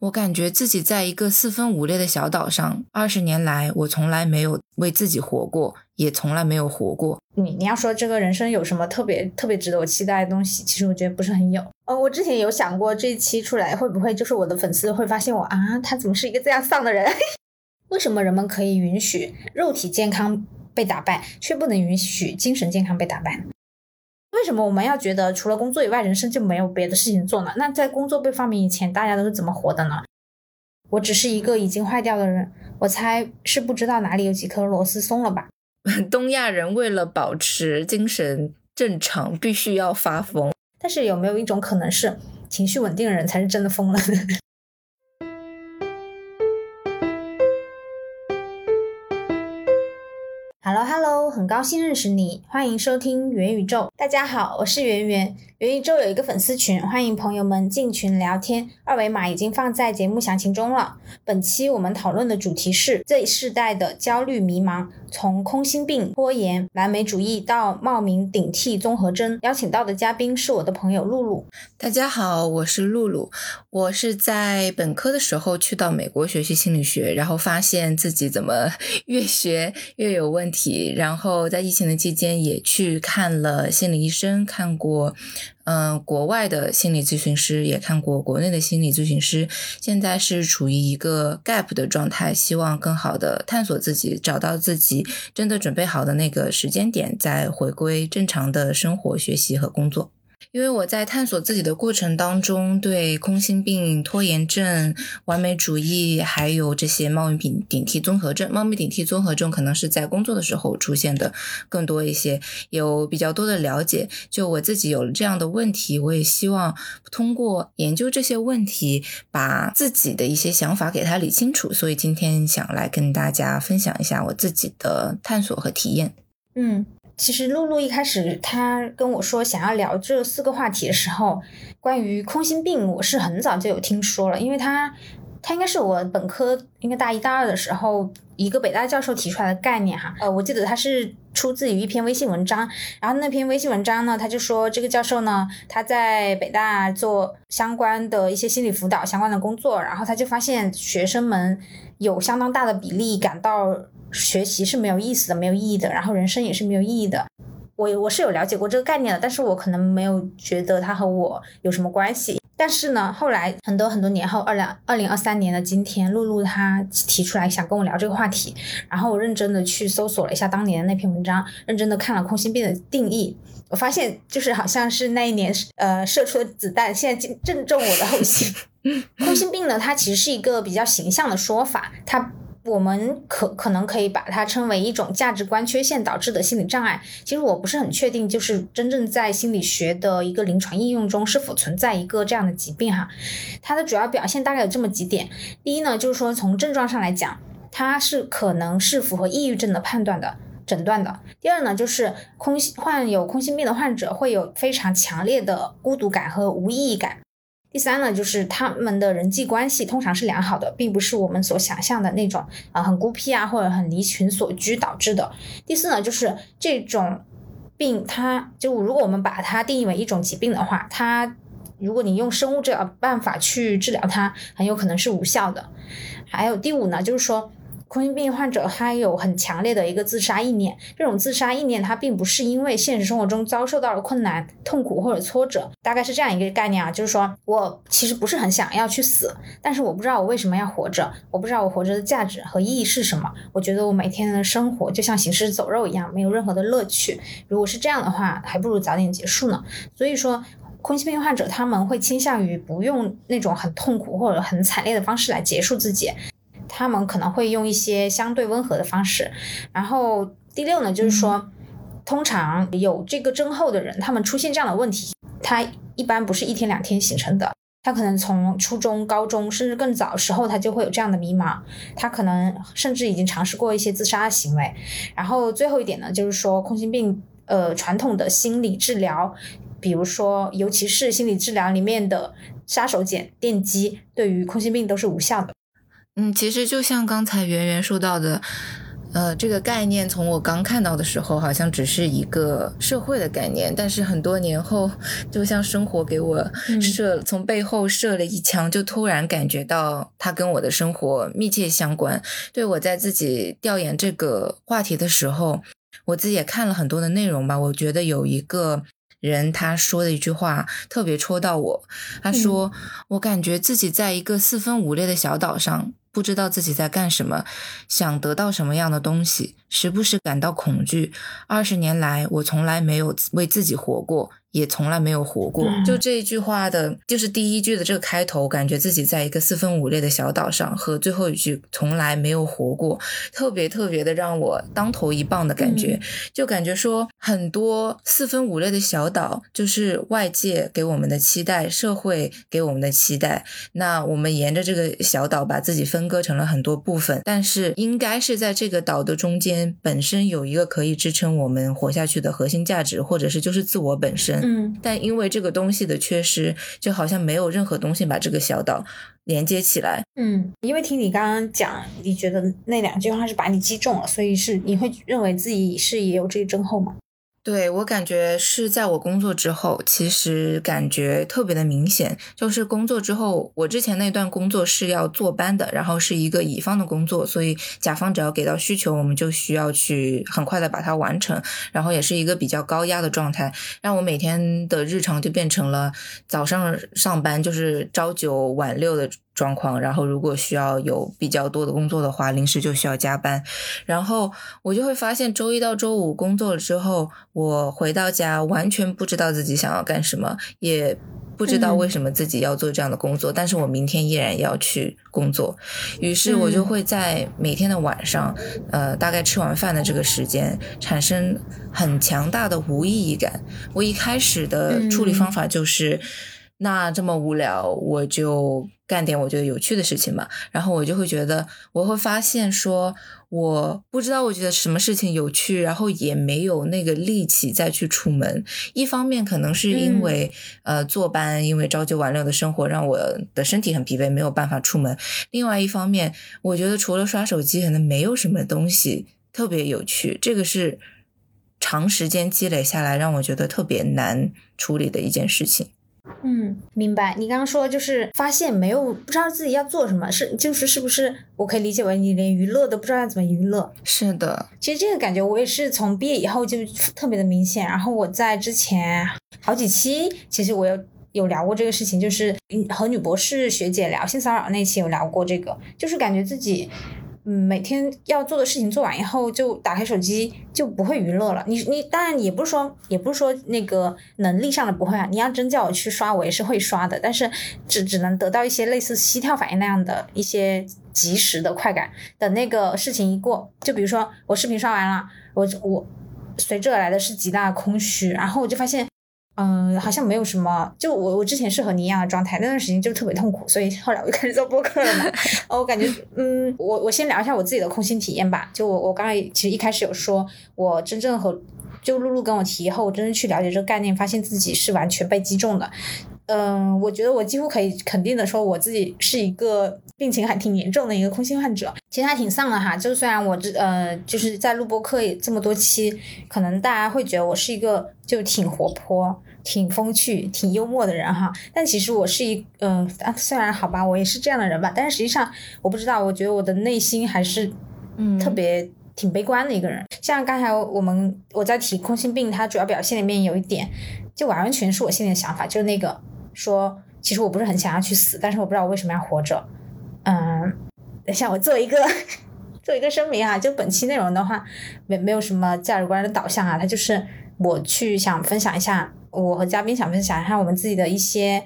我感觉自己在一个四分五裂的小岛上，二十年来，我从来没有为自己活过，也从来没有活过。你你要说这个人生有什么特别特别值得我期待的东西，其实我觉得不是很有。呃，我之前有想过这一期出来会不会就是我的粉丝会发现我啊，他怎么是一个这样丧的人？为什么人们可以允许肉体健康被打败，却不能允许精神健康被打败？为什么我们要觉得除了工作以外，人生就没有别的事情做呢？那在工作被发明以前，大家都是怎么活的呢？我只是一个已经坏掉的人，我猜是不知道哪里有几颗螺丝松了吧。东亚人为了保持精神正常，必须要发疯。但是有没有一种可能是，情绪稳定的人才是真的疯了？Hello Hello，很高兴认识你，欢迎收听元宇宙。大家好，我是圆圆。元宇宙有一个粉丝群，欢迎朋友们进群聊天，二维码已经放在节目详情中了。本期我们讨论的主题是这一世代的焦虑迷茫。从空心病、拖延、完美主义到冒名顶替综合征，邀请到的嘉宾是我的朋友露露。大家好，我是露露。我是在本科的时候去到美国学习心理学，然后发现自己怎么 越学越有问题。然后在疫情的期间也去看了心理医生，看过。嗯，国外的心理咨询师也看过，国内的心理咨询师现在是处于一个 gap 的状态，希望更好的探索自己，找到自己真的准备好的那个时间点，再回归正常的生活、学习和工作。因为我在探索自己的过程当中，对空心病、拖延症、完美主义，还有这些冒名顶顶替综合症，冒名顶替综合症可能是在工作的时候出现的更多一些，有比较多的了解。就我自己有了这样的问题，我也希望通过研究这些问题，把自己的一些想法给它理清楚。所以今天想来跟大家分享一下我自己的探索和体验。嗯。其实露露一开始她跟我说想要聊这四个话题的时候，关于空心病，我是很早就有听说了，因为他他应该是我本科应该大一大二的时候，一个北大教授提出来的概念哈。呃，我记得他是出自于一篇微信文章，然后那篇微信文章呢，他就说这个教授呢，他在北大做相关的一些心理辅导相关的工作，然后他就发现学生们有相当大的比例感到。学习是没有意思的，没有意义的，然后人生也是没有意义的。我我是有了解过这个概念的，但是我可能没有觉得它和我有什么关系。但是呢，后来很多很多年后，二两二零二三年的今天，露露她提出来想跟我聊这个话题，然后我认真的去搜索了一下当年的那篇文章，认真的看了空心病的定义，我发现就是好像是那一年呃射出的子弹，现在正正中我的后心。空心病呢，它其实是一个比较形象的说法，它。我们可可能可以把它称为一种价值观缺陷导致的心理障碍。其实我不是很确定，就是真正在心理学的一个临床应用中是否存在一个这样的疾病哈。它的主要表现大概有这么几点：第一呢，就是说从症状上来讲，它是可能是符合抑郁症的判断的诊断的；第二呢，就是空患有空心病的患者会有非常强烈的孤独感和无意义感。第三呢，就是他们的人际关系通常是良好的，并不是我们所想象的那种啊很孤僻啊或者很离群所居导致的。第四呢，就是这种病，它就如果我们把它定义为一种疾病的话，它如果你用生物治疗办法去治疗它，很有可能是无效的。还有第五呢，就是说。空心病患者他有很强烈的一个自杀意念，这种自杀意念他并不是因为现实生活中遭受到了困难、痛苦或者挫折，大概是这样一个概念啊，就是说我其实不是很想要去死，但是我不知道我为什么要活着，我不知道我活着的价值和意义是什么，我觉得我每天的生活就像行尸走肉一样，没有任何的乐趣。如果是这样的话，还不如早点结束呢。所以说，空心病患者他们会倾向于不用那种很痛苦或者很惨烈的方式来结束自己。他们可能会用一些相对温和的方式，然后第六呢，就是说，通常有这个症候的人，他们出现这样的问题，他一般不是一天两天形成的，他可能从初中、高中甚至更早时候，他就会有这样的迷茫，他可能甚至已经尝试过一些自杀的行为。然后最后一点呢，就是说，空心病，呃，传统的心理治疗，比如说，尤其是心理治疗里面的杀手锏电击，对于空心病都是无效的。嗯，其实就像刚才圆圆说到的，呃，这个概念从我刚看到的时候，好像只是一个社会的概念，但是很多年后，就像生活给我射从背后射了一枪，就突然感觉到它跟我的生活密切相关。对我在自己调研这个话题的时候，我自己也看了很多的内容吧，我觉得有一个。人他说的一句话特别戳到我，他说：“我感觉自己在一个四分五裂的小岛上，不知道自己在干什么，想得到什么样的东西，时不时感到恐惧。二十年来，我从来没有为自己活过。”也从来没有活过，就这一句话的，就是第一句的这个开头，感觉自己在一个四分五裂的小岛上，和最后一句从来没有活过，特别特别的让我当头一棒的感觉，就感觉说很多四分五裂的小岛，就是外界给我们的期待，社会给我们的期待，那我们沿着这个小岛把自己分割成了很多部分，但是应该是在这个岛的中间，本身有一个可以支撑我们活下去的核心价值，或者是就是自我本身。嗯，但因为这个东西的缺失，就好像没有任何东西把这个小岛连接起来。嗯，因为听你刚刚讲，你觉得那两句话是把你击中了，所以是你会认为自己是也有这个症候吗？对我感觉是在我工作之后，其实感觉特别的明显。就是工作之后，我之前那段工作是要坐班的，然后是一个乙方的工作，所以甲方只要给到需求，我们就需要去很快的把它完成。然后也是一个比较高压的状态，让我每天的日常就变成了早上上班就是朝九晚六的。状况，然后如果需要有比较多的工作的话，临时就需要加班，然后我就会发现周一到周五工作了之后，我回到家完全不知道自己想要干什么，也不知道为什么自己要做这样的工作，但是我明天依然要去工作，于是我就会在每天的晚上，呃，大概吃完饭的这个时间，产生很强大的无意义感。我一开始的处理方法就是。那这么无聊，我就干点我觉得有趣的事情吧。然后我就会觉得，我会发现说，我不知道我觉得什么事情有趣，然后也没有那个力气再去出门。一方面可能是因为呃坐班，因为朝九晚六的生活让我的身体很疲惫，没有办法出门。另外一方面，我觉得除了刷手机，可能没有什么东西特别有趣。这个是长时间积累下来，让我觉得特别难处理的一件事情。嗯，明白。你刚刚说就是发现没有不知道自己要做什么，是就是是不是我可以理解为你连娱乐都不知道要怎么娱乐？是的，其实这个感觉我也是从毕业以后就特别的明显。然后我在之前好几期，其实我有有聊过这个事情，就是和女博士学姐聊性骚扰那期有聊过这个，就是感觉自己。嗯，每天要做的事情做完以后，就打开手机就不会娱乐了。你你当然也不是说，也不是说那个能力上的不会啊。你要真叫我去刷，我也是会刷的，但是只只能得到一些类似膝跳反应那样的一些及时的快感。等那个事情一过，就比如说我视频刷完了，我我随之而来的是极大的空虚，然后我就发现。嗯，好像没有什么。就我，我之前是和你一样的状态，那段时间就特别痛苦，所以后来我就开始做播客了嘛。我感觉，嗯，我我先聊一下我自己的空心体验吧。就我我刚才其实一开始有说，我真正和就露露跟我提以后，我真正去了解这个概念，发现自己是完全被击中的。嗯，我觉得我几乎可以肯定的说，我自己是一个病情还挺严重的一个空心患者。其实还挺丧的哈。就虽然我这呃，就是在录播课这么多期，可能大家会觉得我是一个就挺活泼。挺风趣、挺幽默的人哈，但其实我是一嗯，虽然好吧，我也是这样的人吧，但是实际上我不知道，我觉得我的内心还是嗯特别挺悲观的一个人。像刚才我们我在提空心病，它主要表现里面有一点，就完完全是我心里的想法，就是那个说，其实我不是很想要去死，但是我不知道我为什么要活着。嗯，等下我做一个 做一个声明啊，就本期内容的话，没没有什么价值观的导向啊，它就是我去想分享一下。我和嘉宾想分享一下我们自己的一些，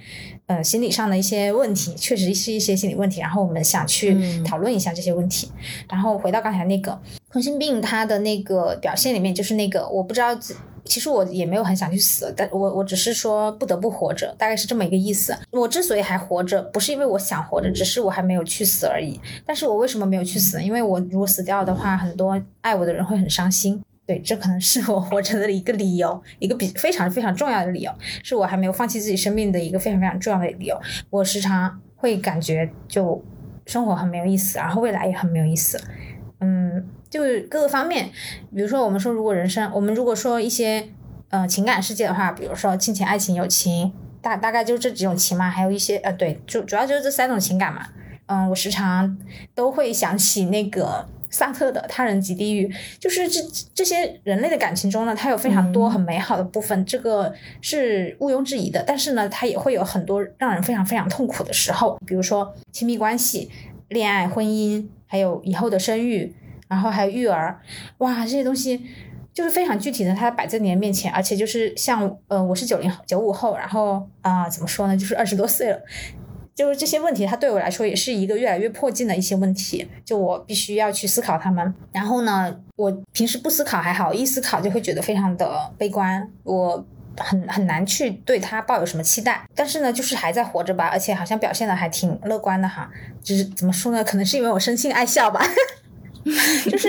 呃，心理上的一些问题，确实是一些心理问题。然后我们想去讨论一下这些问题。然后回到刚才那个空心病，它的那个表现里面，就是那个我不知道，其实我也没有很想去死，但我我只是说不得不活着，大概是这么一个意思。我之所以还活着，不是因为我想活着，只是我还没有去死而已。但是我为什么没有去死？因为我如果死掉的话，很多爱我的人会很伤心。对，这可能是我活着的一个理由，一个比非常非常重要的理由，是我还没有放弃自己生命的一个非常非常重要的理由。我时常会感觉就生活很没有意思，然后未来也很没有意思。嗯，就是各个方面，比如说我们说如果人生，我们如果说一些呃情感世界的话，比如说亲情、爱情、友情，大大概就这几种情嘛，还有一些呃对，就主要就是这三种情感嘛。嗯，我时常都会想起那个萨特的《他人及地狱》，就是这这些人类的感情中呢，它有非常多很美好的部分，这个是毋庸置疑的。但是呢，它也会有很多让人非常非常痛苦的时候，比如说亲密关系、恋爱、婚姻，还有以后的生育，然后还有育儿，哇，这些东西就是非常具体的，它摆在你的面前，而且就是像呃，我是九零九五后，然后啊、怎么说呢，就是二十多岁了。就是这些问题，它对我来说也是一个越来越迫近的一些问题，就我必须要去思考它们。然后呢，我平时不思考还好，一思考就会觉得非常的悲观，我很很难去对它抱有什么期待。但是呢，就是还在活着吧，而且好像表现的还挺乐观的哈。就是怎么说呢？可能是因为我生性爱笑吧，就是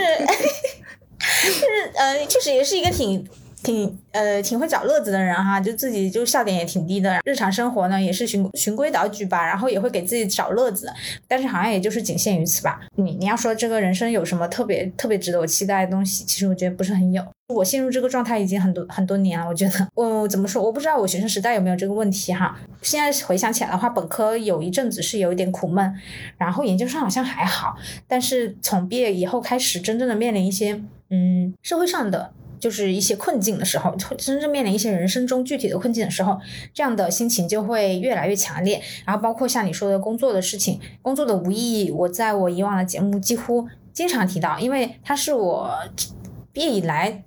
就是呃，确实也是一个挺。挺呃挺会找乐子的人哈，就自己就笑点也挺低的，日常生活呢也是循循规蹈矩吧，然后也会给自己找乐子，但是好像也就是仅限于此吧。你你要说这个人生有什么特别特别值得我期待的东西，其实我觉得不是很有。我陷入这个状态已经很多很多年了，我觉得我怎么说，我不知道我学生时代有没有这个问题哈。现在回想起来的话，本科有一阵子是有一点苦闷，然后研究生好像还好，但是从毕业以后开始，真正的面临一些嗯社会上的。就是一些困境的时候，真正面临一些人生中具体的困境的时候，这样的心情就会越来越强烈。然后包括像你说的工作的事情，工作的无意义，我在我以往的节目几乎经常提到，因为它是我毕业以来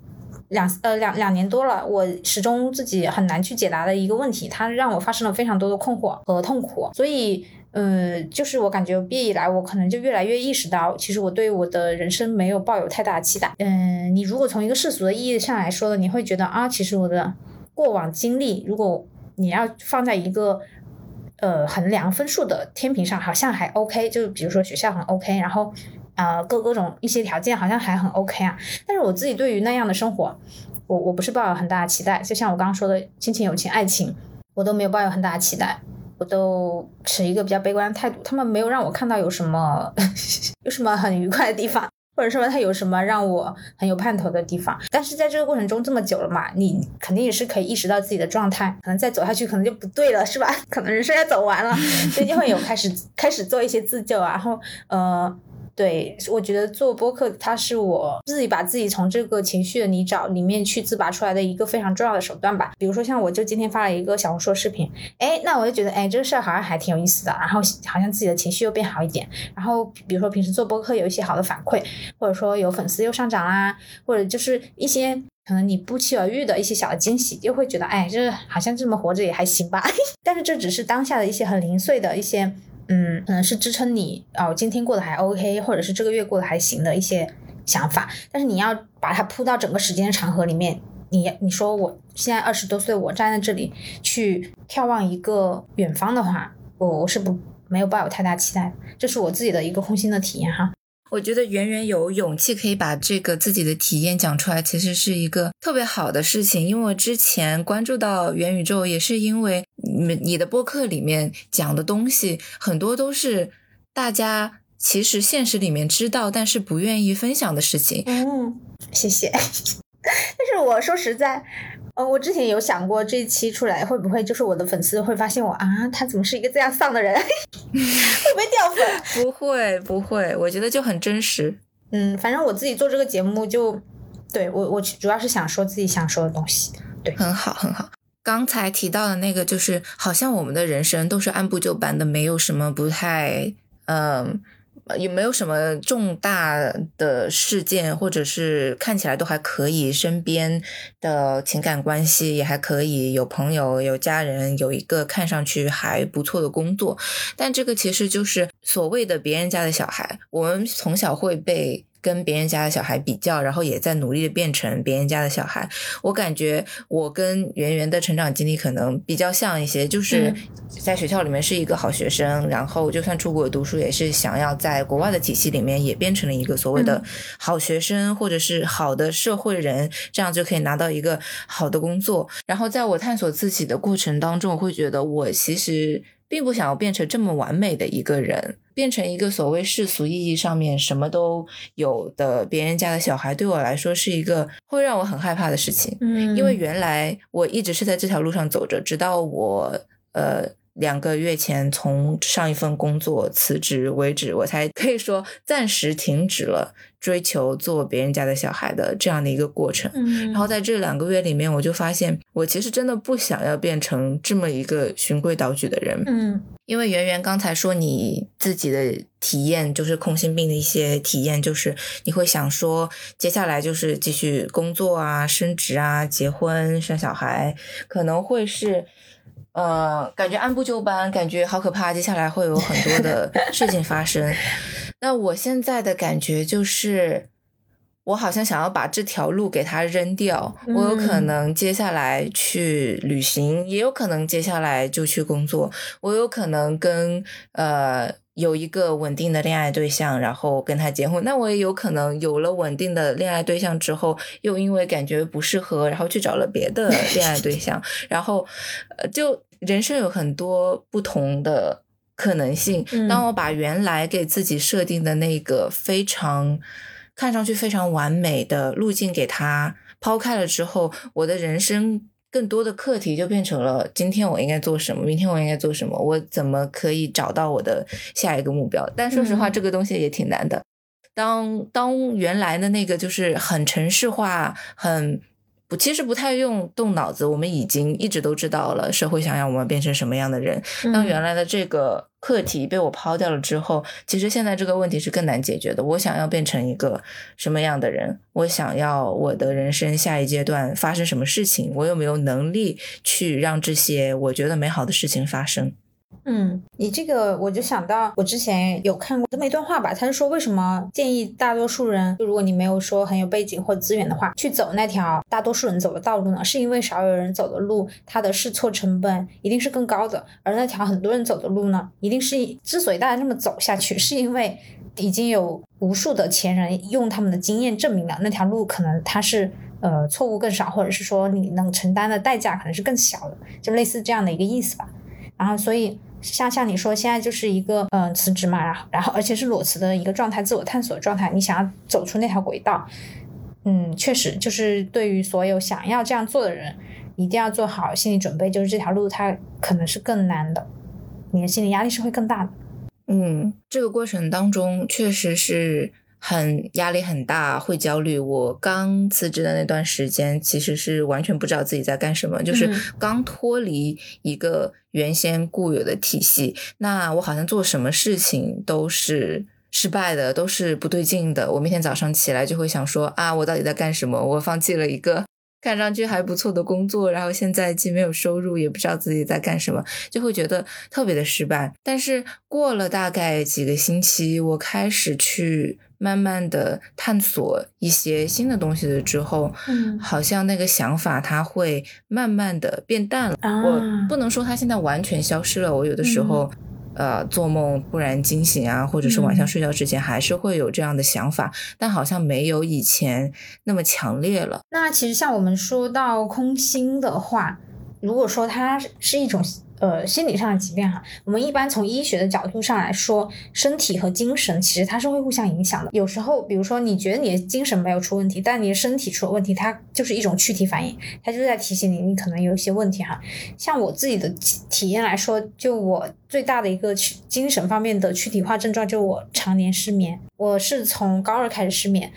两呃两两年多了，我始终自己很难去解答的一个问题，它让我发生了非常多的困惑和痛苦，所以。呃，就是我感觉毕业以来，我可能就越来越意识到，其实我对我的人生没有抱有太大的期待。嗯，你如果从一个世俗的意义上来说呢，你会觉得啊，其实我的过往经历，如果你要放在一个呃衡量分数的天平上，好像还 OK。就比如说学校很 OK，然后啊各各种一些条件好像还很 OK 啊。但是我自己对于那样的生活，我我不是抱有很大的期待。就像我刚刚说的，亲情、友情、爱情，我都没有抱有很大的期待。我都持一个比较悲观的态度，他们没有让我看到有什么 有什么很愉快的地方，或者说他有什么让我很有盼头的地方。但是在这个过程中这么久了嘛，你肯定也是可以意识到自己的状态，可能再走下去可能就不对了，是吧？可能人生要走完了，所以就会有开始开始做一些自救啊，然后呃。对，我觉得做播客，它是我自己把自己从这个情绪的泥沼里面去自拔出来的一个非常重要的手段吧。比如说，像我就今天发了一个小红书视频，哎，那我就觉得，哎，这个事儿好像还挺有意思的，然后好像自己的情绪又变好一点。然后，比如说平时做播客有一些好的反馈，或者说有粉丝又上涨啦，或者就是一些可能你不期而遇的一些小的惊喜，就会觉得，哎，这好像这么活着也还行吧。但是这只是当下的一些很零碎的一些。嗯，可能是支撑你哦，今天过得还 OK，或者是这个月过得还行的一些想法。但是你要把它铺到整个时间长河里面，你你说我现在二十多岁，我站在这里去眺望一个远方的话，我我是不没有抱有太大期待，这是我自己的一个空心的体验哈。我觉得圆圆有勇气可以把这个自己的体验讲出来，其实是一个特别好的事情。因为我之前关注到元宇宙，也是因为你你的播客里面讲的东西很多都是大家其实现实里面知道，但是不愿意分享的事情。嗯，谢谢。但是我说实在。呃，我之前有想过这一期出来会不会就是我的粉丝会发现我啊，他怎么是一个这样丧的人，会不会掉粉？不会，不会，我觉得就很真实。嗯，反正我自己做这个节目就，对我我主要是想说自己想说的东西。对，很好，很好。刚才提到的那个，就是好像我们的人生都是按部就班的，没有什么不太，嗯。有没有什么重大的事件，或者是看起来都还可以，身边的情感关系也还可以，有朋友、有家人，有一个看上去还不错的工作，但这个其实就是所谓的别人家的小孩。我们从小会被。跟别人家的小孩比较，然后也在努力的变成别人家的小孩。我感觉我跟圆圆的成长经历可能比较像一些，就是在学校里面是一个好学生，然后就算出国读书，也是想要在国外的体系里面也变成了一个所谓的好学生，或者是好的社会人，这样就可以拿到一个好的工作。然后在我探索自己的过程当中，我会觉得我其实并不想要变成这么完美的一个人。变成一个所谓世俗意义上面什么都有的别人家的小孩，对我来说是一个会让我很害怕的事情。嗯因为原来我一直是在这条路上走着，直到我呃两个月前从上一份工作辞职为止，我才可以说暂时停止了追求做别人家的小孩的这样的一个过程。嗯，然后在这两个月里面，我就发现我其实真的不想要变成这么一个循规蹈矩的人。嗯因为圆圆刚才说你自己的体验，就是空心病的一些体验，就是你会想说，接下来就是继续工作啊、升职啊、结婚、生小孩，可能会是。呃，感觉按部就班，感觉好可怕。接下来会有很多的 事情发生。那我现在的感觉就是，我好像想要把这条路给它扔掉。我有可嗯能接下来去旅行，也有可能接下来就去工作。我有可能跟呃有一个稳定的恋爱对象，然后跟他结婚。那我也有可能有了稳定的恋爱对象之后，又因为感觉不适合，然后去找了别的恋爱对象，然后呃，就人生有很多不同的可能性。嗯当我把原来给自己设定的那个非常看上去非常完美的路径给它抛开了之后，我的人生更多的课题就变成了今天我应该做什么，明天我应该做什么，我怎么可以找到我的下一个目标？但说实话，嗯这个东西也挺难的。当当原来的那个就是很城市化，很不，其实不太用动脑子，我们已经一直都知道了社会想要我们变成什么样的人。当嗯原来的这个课题被我抛掉了之后，其实现在这个问题是更难解决的。我想要变成一个什么样的人？我想要我的人生下一阶段发生什么事情？我有没有能力去让这些我觉得美好的事情发生？嗯，你这个我就想到，我之前有看过这么一段话吧，他是说为什么建议大多数人，就如果你没有说很有背景或资源的话，去走那条大多数人走的道路呢？是因为少有人走的路，它的试错成本一定是更高的，而那条很多人走的路呢，一定是之所以大家这么走下去，是因为已经有无数的前人用他们的经验证明了那条路可能它是。呃，错误更少，或者是说你能承担的代价可能是更小的，就类似这样的一个意思吧。然后，所以像像你说，现在就是一个嗯、辞职嘛，然后然后而且是裸辞的一个状态，自我探索的状态，你想要走出那条轨道，嗯，确实就是对于所有想要这样做的人，一定要做好心理准备，就是这条路它可能是更难的，你的心理压力是会更大的。嗯，这个过程当中确实是很压力很大，会焦虑。我刚辞职的那段时间，其实是完全不知道自己在干什么，就是嗯刚脱离一个原先固有的体系。那我好像做什么事情都是。失败的都是不对劲的。我每天早上起来就会想说啊，我到底在干什么？我放弃了一个看上去还不错的工作，然后现在既没有收入，也不知道自己在干什么，就会觉得特别的失败。但是过了大概几个星期，我开始去慢慢的探索一些新的东西了之后，嗯好像那个想法它会慢慢的变淡了。啊我不能说它现在完全消失了，我有的时候。呃，做梦突然惊醒啊，或者是晚上嗯睡觉之前，还是会有这样的想法，但好像没有以前那么强烈了。那其实像我们说到空心的话，如果说它是一种呃心理上的疾病哈，我们一般从医学的角度上来说，身体和精神其实它是会互相影响的。有时候，比如说你觉得你的精神没有出问题，但你的身体出了问题，它就是一种躯体反应，它就在提醒你你可能有一些问题哈。像我自己的体验来说，就我最大的一个躯精神方面的躯体化症状，就我常年失眠。我是从高二开始失眠，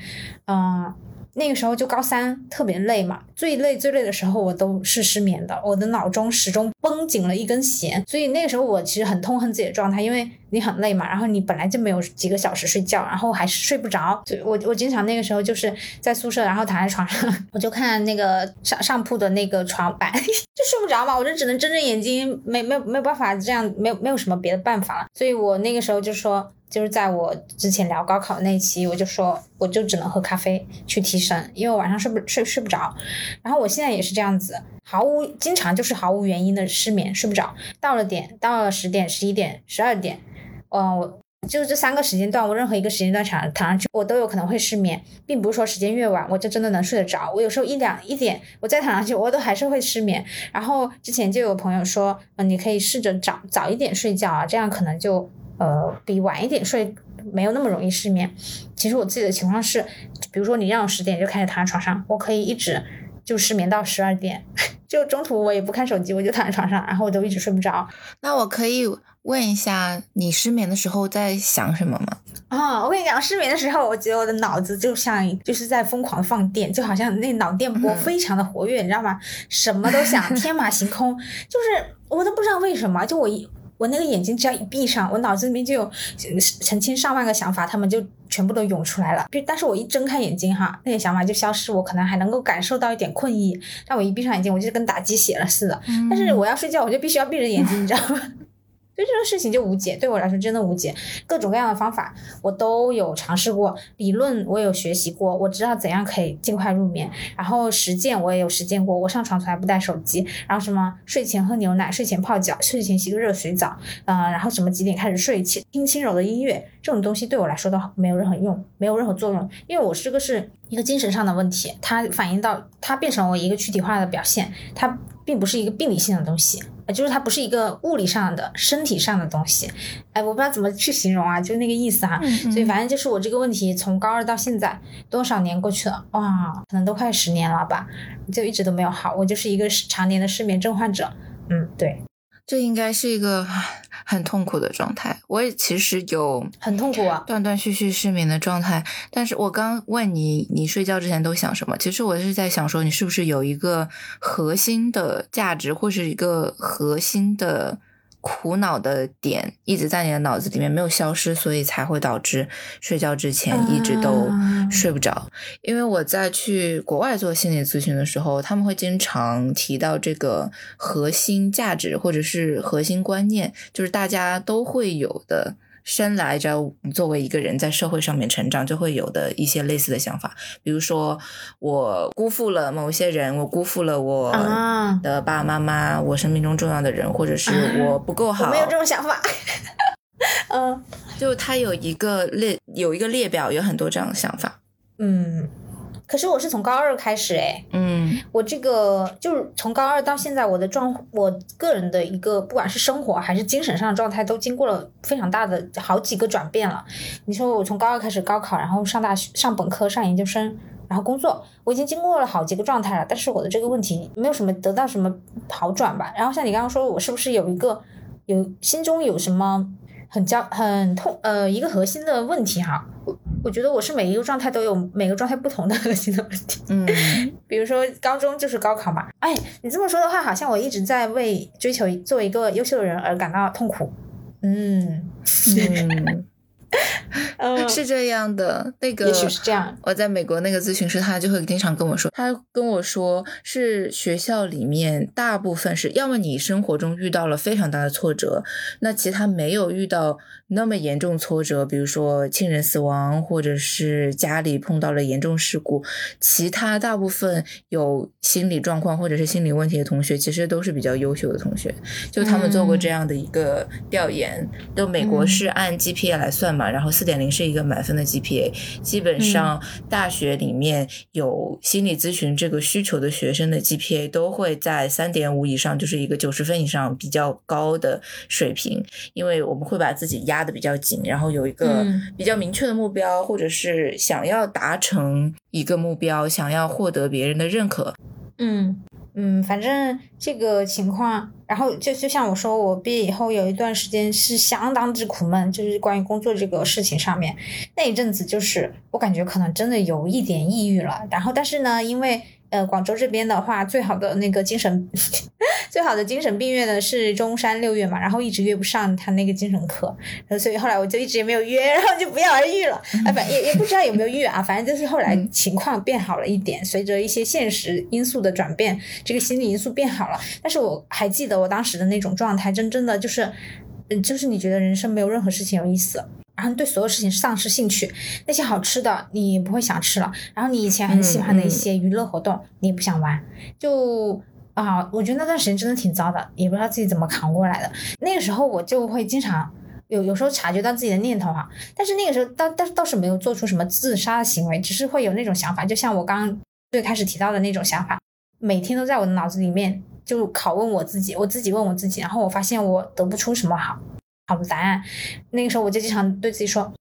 嗯、那个时候就高三特别累嘛，最累最累的时候我都是失眠的，我的脑中始终绷紧了一根弦，所以那个时候我其实很痛恨自己的状态，因为你很累嘛，然后你本来就没有几个小时睡觉，然后还是睡不着，所以我我经常那个时候就是在宿舍，然后躺在床上，我就看那个上上铺的那个床板，就睡不着嘛，我就只能睁着眼睛，没没没有办法这样，没有没有什么别的办法了，所以我那个时候就说。就是在我之前聊高考那一期，我就说我就只能喝咖啡去提神，因为我晚上睡不睡睡不着。然后我现在也是这样子，毫无经常就是毫无原因的失眠，睡不着。到了点，到了十点、十一点、十二点，嗯、我就这三个时间段，我任何一个时间段躺躺上去，我都有可能会失眠，并不是说时间越晚我就真的能睡得着。我有时候一两一点我再躺上去，我都还是会失眠。然后之前就有朋友说，嗯、你可以试着早早一点睡觉啊，这样可能就呃，比晚一点睡没有那么容易失眠。其实我自己的情况是，比如说你让我十点就开始躺在床上，我可以一直就失眠到十二点，就中途我也不看手机，我就躺在床上，然后我就一直睡不着。那我可以问一下，你失眠的时候在想什么吗？啊，我跟你讲，失眠的时候，我觉得我的脑子就像就是在疯狂放电，就好像那脑电波非常的活跃，你知道吗？什么都想，天马行空，就是我都不知道为什么，就我一。我那个眼睛只要一闭上，我脑子里面就有成千上万个想法，他们就全部都涌出来了。就但是我一睁开眼睛哈，那些想法就消失，我可能还能够感受到一点困意。但我一闭上眼睛，我就跟打鸡血了似的。但是我要睡觉，我就必须要闭着眼睛，你知道吗？对这个事情就无解，对我来说真的无解。各种各样的方法我都有尝试过，理论我有学习过，我知道怎样可以尽快入眠。然后实践我也有实践过，我上床从来不带手机，然后什么睡前喝牛奶，睡前泡脚，睡前洗个热水澡，嗯，然后什么几点开始睡，听听轻柔的音乐，这种东西对我来说都没有任何用，没有任何作用，因为我这个是一个精神上的问题，它反映到它变成我一个躯体化的表现，它并不是一个病理性的东西。就是它不是一个物理上的、身体上的东西，哎，我不知道怎么去形容啊，就那个意思哈。所以反正就是我这个问题，从高二到现在多少年过去了，哇，可能都快十年了吧，就一直都没有好。我就是一个常年的失眠症患者。嗯，对。这应该是一个很痛苦的状态。我也其实有很痛苦啊，断断续续失眠的状态。但是我刚问你，你睡觉之前都想什么？其实我是在想说，你是不是有一个核心的价值，或是一个核心的。苦恼的点一直在你的脑子里面没有消失，所以才会导致睡觉之前一直都睡不着。因为我在去国外做心理咨询的时候，他们会经常提到这个核心价值或者是核心观念，就是大家都会有的。生来着，作为一个人在社会上面成长，就会有的一些类似的想法，比如说我辜负了某些人，我辜负了我的爸爸妈妈，我生命中重要的人，或者是我不够好。我没有这种想法。嗯，就他有一个列，有一个列表，有很多这样的想法。嗯。可是我是从高二开始哎，嗯，我这个就是从高二到现在，我的状，我个人的一个不管是生活还是精神上的状态，都经过了非常大的好几个转变了。你说我从高二开始高考，然后上大学、上本科、上研究生，然后工作，我已经经过了好几个状态了，但是我的这个问题没有什么得到什么好转吧。然后像你刚刚说，我是不是有一个有心中有什么很焦很痛呃一个核心的问题哈？我我觉得我是每一个状态都有每个状态不同的核心的问题。嗯，比如说高中就是高考嘛。哎，你这么说的话，好像我一直在为追求作为一个优秀的人而感到痛苦。嗯 嗯。是这样的，那个也许是这样。我在美国那个咨询师，他就会经常跟我说，他跟我说是学校里面大部分是要么你生活中遇到了非常大的挫折，那其他没有遇到那么严重挫折，比如说亲人死亡，或者是家里碰到了严重事故，其他大部分有心理状况或者是心理问题的同学，其实都是比较优秀的同学。就他们做过这样的一个调研，就美国是按 GPA 来算嘛，然后四点零。是一个满分的 GPA，基本上大学里面有心理咨询这个需求的学生的 GPA 都会在三点五以上，就是一个九十分以上比较高的水平。因为我们会把自己压的比较紧，然后有一个比较明确的目标，或者是想要达成一个目标，想要获得别人的认可。嗯。嗯，反正这个情况，然后就就像我说，我毕业以后有一段时间是相当之苦闷，就是关于工作这个事情上面，那一阵子就是我感觉可能真的有一点抑郁了。然后，但是呢，因为呃，广州这边的话，最好的那个精神，最好的精神病院呢是中山六院嘛，然后一直约不上他那个精神科，然后所以后来我就一直也没有约，然后就不药而愈了。啊，反也也不知道有没有愈啊，反正就是后来情况变好了一点，随着一些现实因素的转变，这个心理因素变好了。但是我还记得我当时的那种状态，真正的就是，嗯，就是你觉得人生没有任何事情有意思。然后对所有事情丧失兴趣，那些好吃的你不会想吃了，然后你以前很喜欢的一些娱乐活动你也不想玩，就啊，我觉得那段时间真的挺糟的，也不知道自己怎么扛过来的。那个时候我就会经常有有时候察觉到自己的念头哈，但是那个时候倒倒倒是没有做出什么自杀的行为，只是会有那种想法，就像我刚刚最开始提到的那种想法，每天都在我的脑子里面就拷问我自己，我自己问我自己，然后我发现我得不出什么好。好案。那个时候我就经常对自己说。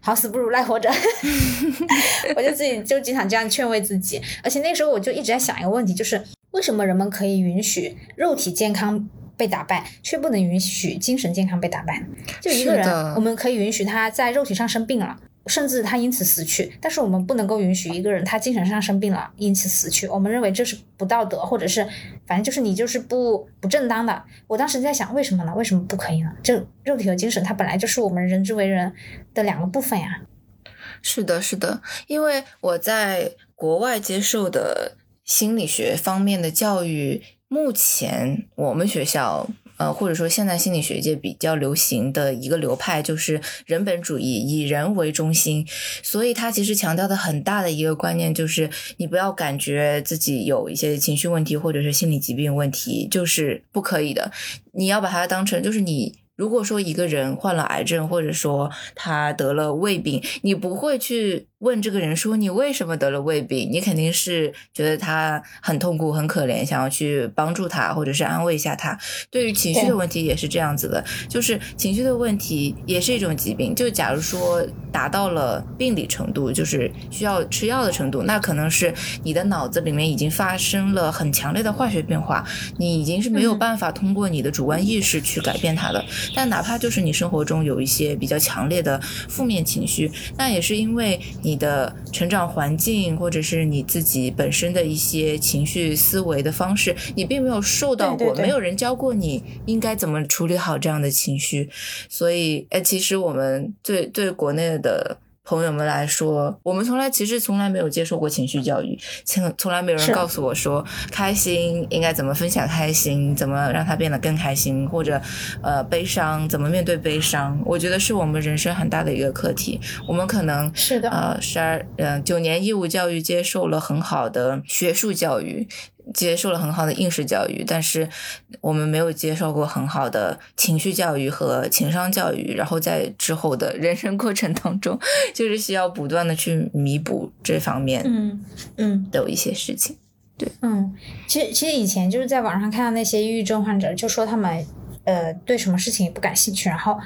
好死不如赖活着，我就自己就经常这样劝慰自己，而且那时候我就一直在想一个问题，就是为什么人们可以允许肉体健康被打败，却不能允许精神健康被打败？就一个人，我们可以允许他在肉体上生病了。甚至他因此死去，但是我们不能够允许一个人他精神上生病了，因此死去。我们认为这是不道德，或者是反正就是你就是不不正当的。我当时在想，为什么呢？为什么不可以呢？这肉体和精神，它本来就是我们人之为人的两个部分呀。是的，是的，因为我在国外接受的心理学方面的教育，目前我们学校。呃，或者说现在心理学界比较流行的一个流派就是人本主义，以人为中心。所以它其实强调的很大的一个观念就是，你不要感觉自己有一些情绪问题或者是心理疾病问题，就是不可以的。你要把它当成就是你。如果说一个人患了癌症，或者说他得了胃病，你不会去问这个人说你为什么得了胃病，你肯定是觉得他很痛苦、很可怜，想要去帮助他，或者是安慰一下他。对于情绪的问题也是这样子的，就是情绪的问题也是一种疾病。就假如说达到了病理程度，就是需要吃药的程度，那可能是你的脑子里面已经发生了很强烈的化学变化，你已经是没有办法通过你的主观意识去改变它的。但哪怕就是你生活中有一些比较强烈的负面情绪，那也是因为你的成长环境或者是你自己本身的一些情绪思维的方式，你并没有受到过，没有人教过你应该怎么处理好这样的情绪，所以，哎，其实我们对对国内的。朋友们来说，我们从来其实从来没有接受过情绪教育，从从来没有人告诉我说，开心应该怎么分享开心，怎么让它变得更开心，或者呃悲伤怎么面对悲伤。我觉得是我们人生很大的一个课题。我们可能是的，呃，十二嗯九年义务教育接受了很好的学术教育。接受了很好的应试教育，但是我们没有接受过很好的情绪教育和情商教育。然后在之后的人生过程当中，就是需要不断的去弥补这方面，嗯嗯，的一些事情。对，嗯，其实其实以前就是在网上看到那些抑郁症患者，就说他们呃对什么事情也不感兴趣，然后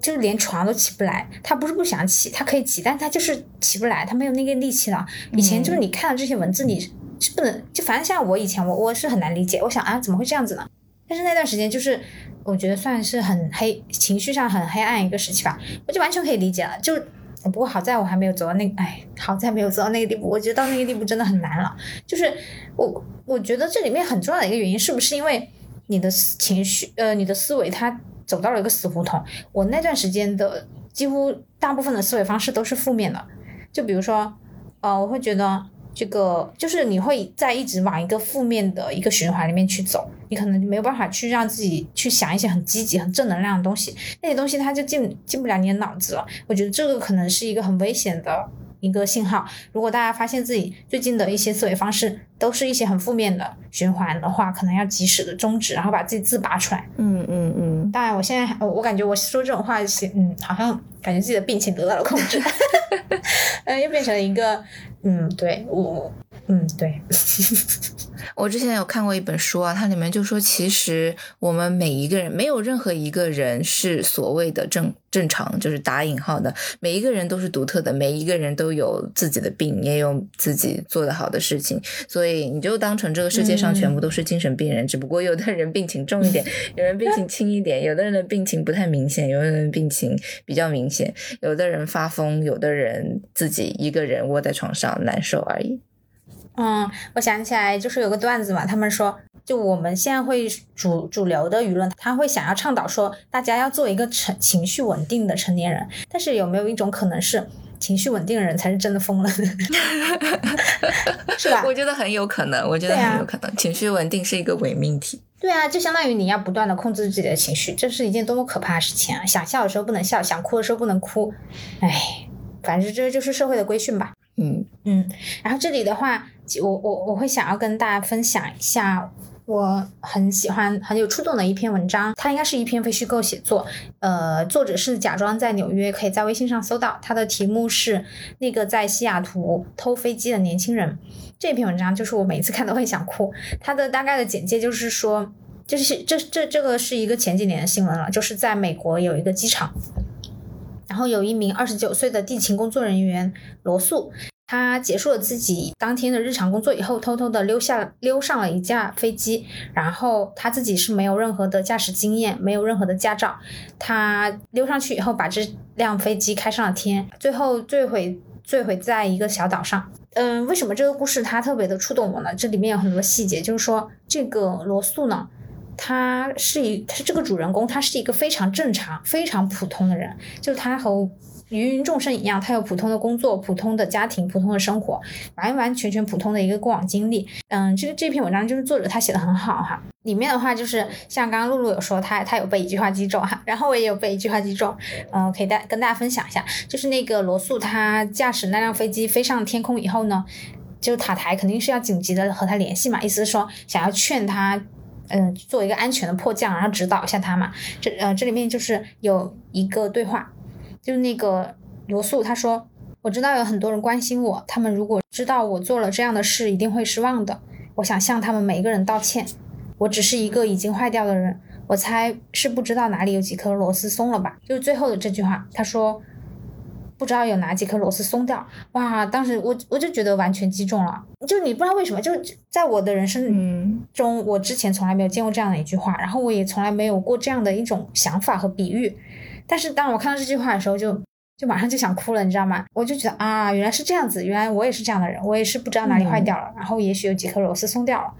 就是连床都起不来。他不是不想起，他可以起，但他就是起不来，他没有那个力气了。以前就是你看到这些文字，你。是不能，就反正像我以前，我我是很难理解。我想啊，怎么会这样子呢？但是那段时间，就是我觉得算是很黑，情绪上很黑暗一个时期吧。我就完全可以理解了。就不过好在我还没有走到那，哎，好在没有走到那个地步。我觉得到那个地步真的很难了。就是我我觉得这里面很重要的一个原因，是不是因为你的情绪，呃，你的思维它走到了一个死胡同？我那段时间的几乎大部分的思维方式都是负面的。就比如说，呃，我会觉得。这个就是你会在一直往一个负面的一个循环里面去走，你可能没有办法去让自己去想一些很积极、很正能量的东西，那些东西它就进进不了你的脑子了。我觉得这个可能是一个很危险的一个信号。如果大家发现自己最近的一些思维方式都是一些很负面的循环的话，可能要及时的终止，然后把自己自拔出来。嗯嗯嗯。当然，我现在我感觉我说这种话，嗯，好像感觉自己的病情得到了控制，嗯，又变成了一个。嗯，对我，嗯，对。我之前有看过一本书啊，它里面就说，其实我们每一个人，没有任何一个人是所谓的正正常，就是打引号的，每一个人都是独特的，每一个人都有自己的病，也有自己做的好的事情，所以你就当成这个世界上全部都是精神病人，只不过有的人病情重一点，有人病情轻一点，有的人的病情不太明显，有的人病情比较明显，有的人发疯，有的人自己一个人窝在床上难受而已。嗯，我想起来，就是有个段子嘛，他们说，就我们现在会主主流的舆论，他会想要倡导说，大家要做一个成情绪稳定的成年人。但是有没有一种可能是，情绪稳定的人才是真的疯了？是吧？我觉得很有可能，我觉得很有可能，情绪稳定是一个伪命题。对啊，就相当于你要不断的控制自己的情绪，这是一件多么可怕的事情啊！想笑的时候不能笑，想哭的时候不能哭，哎，反正这就是社会的规训吧。嗯嗯，然后这里的话。我我我会想要跟大家分享一下，我很喜欢很有触动的一篇文章，它应该是一篇非虚构写作，呃，作者是假装在纽约，可以在微信上搜到，它的题目是那个在西雅图偷飞机的年轻人。这篇文章就是我每次看都会想哭。它的大概的简介就是说，这是这这这个是一个前几年的新闻了，就是在美国有一个机场，然后有一名二十九岁的地勤工作人员罗素，他结束了自己当天的日常工作以后，偷偷的溜下溜上了一架飞机，然后他自己是没有任何的驾驶经验，没有任何的驾照，他溜上去以后把这辆飞机开上了天，最后坠毁坠毁在一个小岛上。嗯，为什么这个故事它特别的触动我呢？这里面有很多细节，就是说这个罗素呢，他是一他是这个主人公，他是一个非常正常、非常普通的人，就他和芸芸众生一样，他有普通的工作、普通的家庭、普通的生活，完完全全普通的一个过往经历。嗯，这个这篇文章就是作者他写的很好哈。里面的话就是像刚刚露露有说，他他有被一句话击中哈，然后我也有被一句话击中，嗯，可以大跟大家分享一下，就是那个罗素他驾驶那辆飞机飞上天空以后呢，就塔台肯定是要紧急的和他联系嘛，意思是说想要劝他，嗯，做一个安全的迫降，然后指导一下他嘛。这呃这里面就是有一个对话，就是那个罗素他说，我知道有很多人关心我，他们如果知道我做了这样的事，一定会失望的。我想向他们每一个人道歉。我只是一个已经坏掉的人，我猜是不知道哪里有几颗螺丝松了吧？就是最后的这句话，他说不知道有哪几颗螺丝松掉。哇，当时我我就觉得完全击中了。就你不知道为什么，就在我的人生中，我之前从来没有见过这样的一句话，然后我也从来没有过这样的一种想法和比喻。但是当我看到这句话的时候，就就马上就想哭了，你知道吗？我就觉得啊，原来是这样子，原来我也是这样的人，我也是不知道哪里坏掉了，然后也许有几颗螺丝松掉了。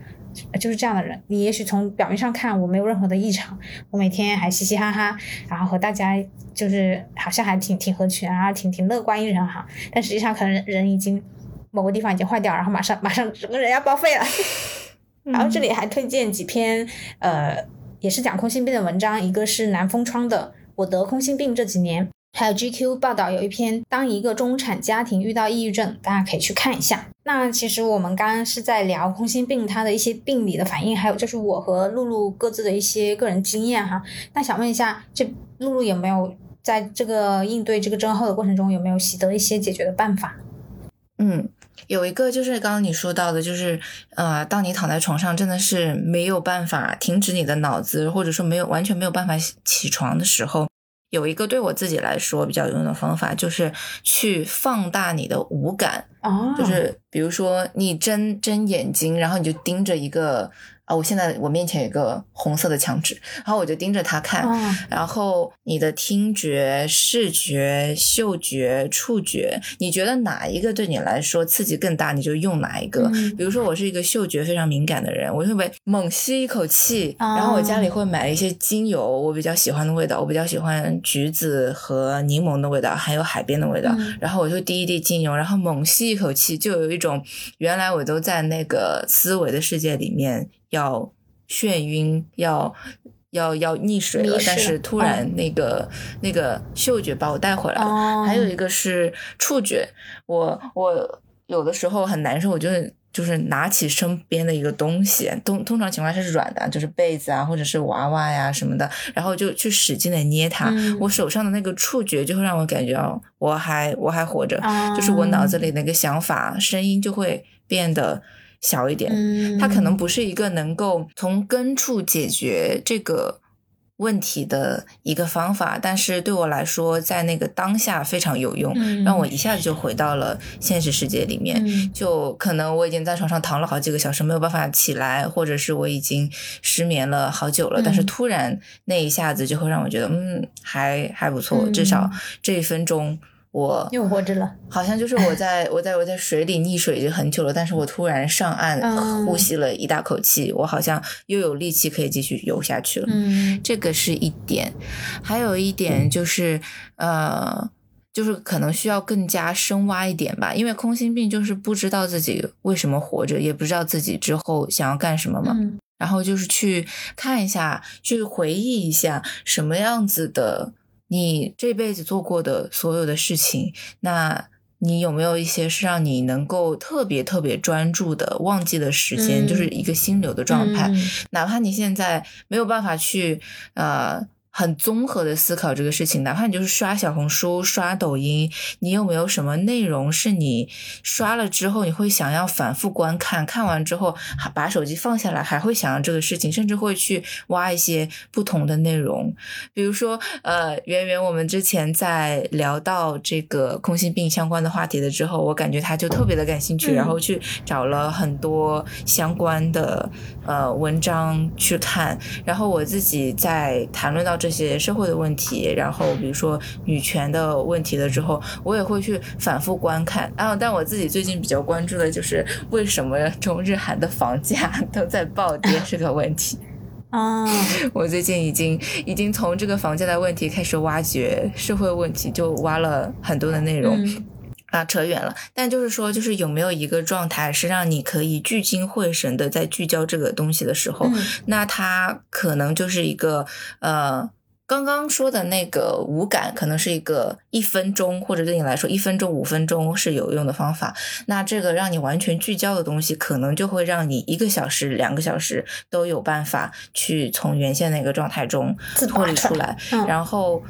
就是这样的人，你也许从表面上看我没有任何的异常，我每天还嘻嘻哈哈，然后和大家就是好像还挺挺合群啊，挺挺乐观一人哈。但实际上可能人已经某个地方已经坏掉，然后马上马上整个人要报废了。然后这里还推荐几篇呃，也是讲空心病的文章，一个是南风窗的《我得空心病这几年》。还有 GQ 报道有一篇，当一个中产家庭遇到抑郁症，大家可以去看一下。那其实我们刚刚是在聊空心病它的一些病理的反应，还有就是我和露露各自的一些个人经验哈。那想问一下，这露露有没有在这个应对这个症候的过程中，有没有习得一些解决的办法？嗯，有一个就是刚刚你说到的，就是呃，当你躺在床上真的是没有办法停止你的脑子，或者说没有完全没有办法起床的时候。有一个对我自己来说比较有用的方法，就是去放大你的五感，就是比如说你睁睁眼睛，然后你就盯着一个。啊，我现在我面前有个红色的墙纸，然后我就盯着它看。然后你的听觉、视觉、嗅觉、触觉，你觉得哪一个对你来说刺激更大，你就用哪一个。比如说，我是一个嗅觉非常敏感的人，我会猛吸一口气。然后我家里会买一些精油，我比较喜欢的味道，我比较喜欢橘子和柠檬的味道，还有海边的味道。然后我就滴一滴精油，然后猛吸一口气，就有一种原来我都在那个思维的世界里面。要眩晕，要要要溺水了，但是突然那个那个嗅觉把我带回来了。还有一个是触觉，我我有的时候很难受，我就就是拿起身边的一个东西，通通常情况下是软的，就是被子啊，或者是娃娃呀什么的，然后就去使劲的捏它。我手上的那个触觉就会让我感觉哦，我还我还活着，就是我脑子里那个想法声音就会变得。小一点，它可能不是一个能够从根处解决这个问题的一个方法，但是对我来说，在那个当下非常有用，让我一下子就回到了现实世界里面。就可能我已经在床上躺了好几个小时，没有办法起来，或者是我已经失眠了好久了，但是突然那一下子就会让我觉得，嗯，还还不错，至少这一分钟。我又活着了，好像就是我在我在我在水里溺水已经很久了，但是我突然上岸，呼吸了一大口气，我好像又有力气可以继续游下去了。嗯，这个是一点，还有一点就是，呃，就是可能需要更加深挖一点吧，因为空心病就是不知道自己为什么活着，也不知道自己之后想要干什么嘛，然后就是去看一下，去回忆一下什么样子的。你这辈子做过的所有的事情，那你有没有一些是让你能够特别特别专注的忘记的时间，就是一个心流的状态？哪怕你现在没有办法去呃很综合的思考这个事情，哪怕你就是刷小红书、刷抖音，你有没有什么内容是你刷了之后你会想要反复观看，看完之后把手机放下来还会想到这个事情，甚至会去挖一些不同的内容。比如说，呃，圆圆，我们之前在聊到这个空心病相关的话题的之后，我感觉他就特别的感兴趣，然后去找了很多相关的呃文章去看，然后我自己在谈论到。这些社会的问题，然后比如说女权的问题了之后，我也会去反复观看。然后，但我自己最近比较关注的就是为什么中日韩的房价 都在暴跌 这个问题。啊，我最近已经已经从这个房价的问题开始挖掘社会问题，就挖了很多的内容。啊，扯远了。但就是说，就是有没有一个状态是让你可以聚精会神的在聚焦这个东西的时候，那它可能就是一个呃，刚刚说的那个无感，可能是一个一分钟，或者对你来说一分钟、五分钟是有用的方法。那这个让你完全聚焦的东西，可能就会让你一个小时、两个小时都有办法去从原先那个状态中脱离出来。然后，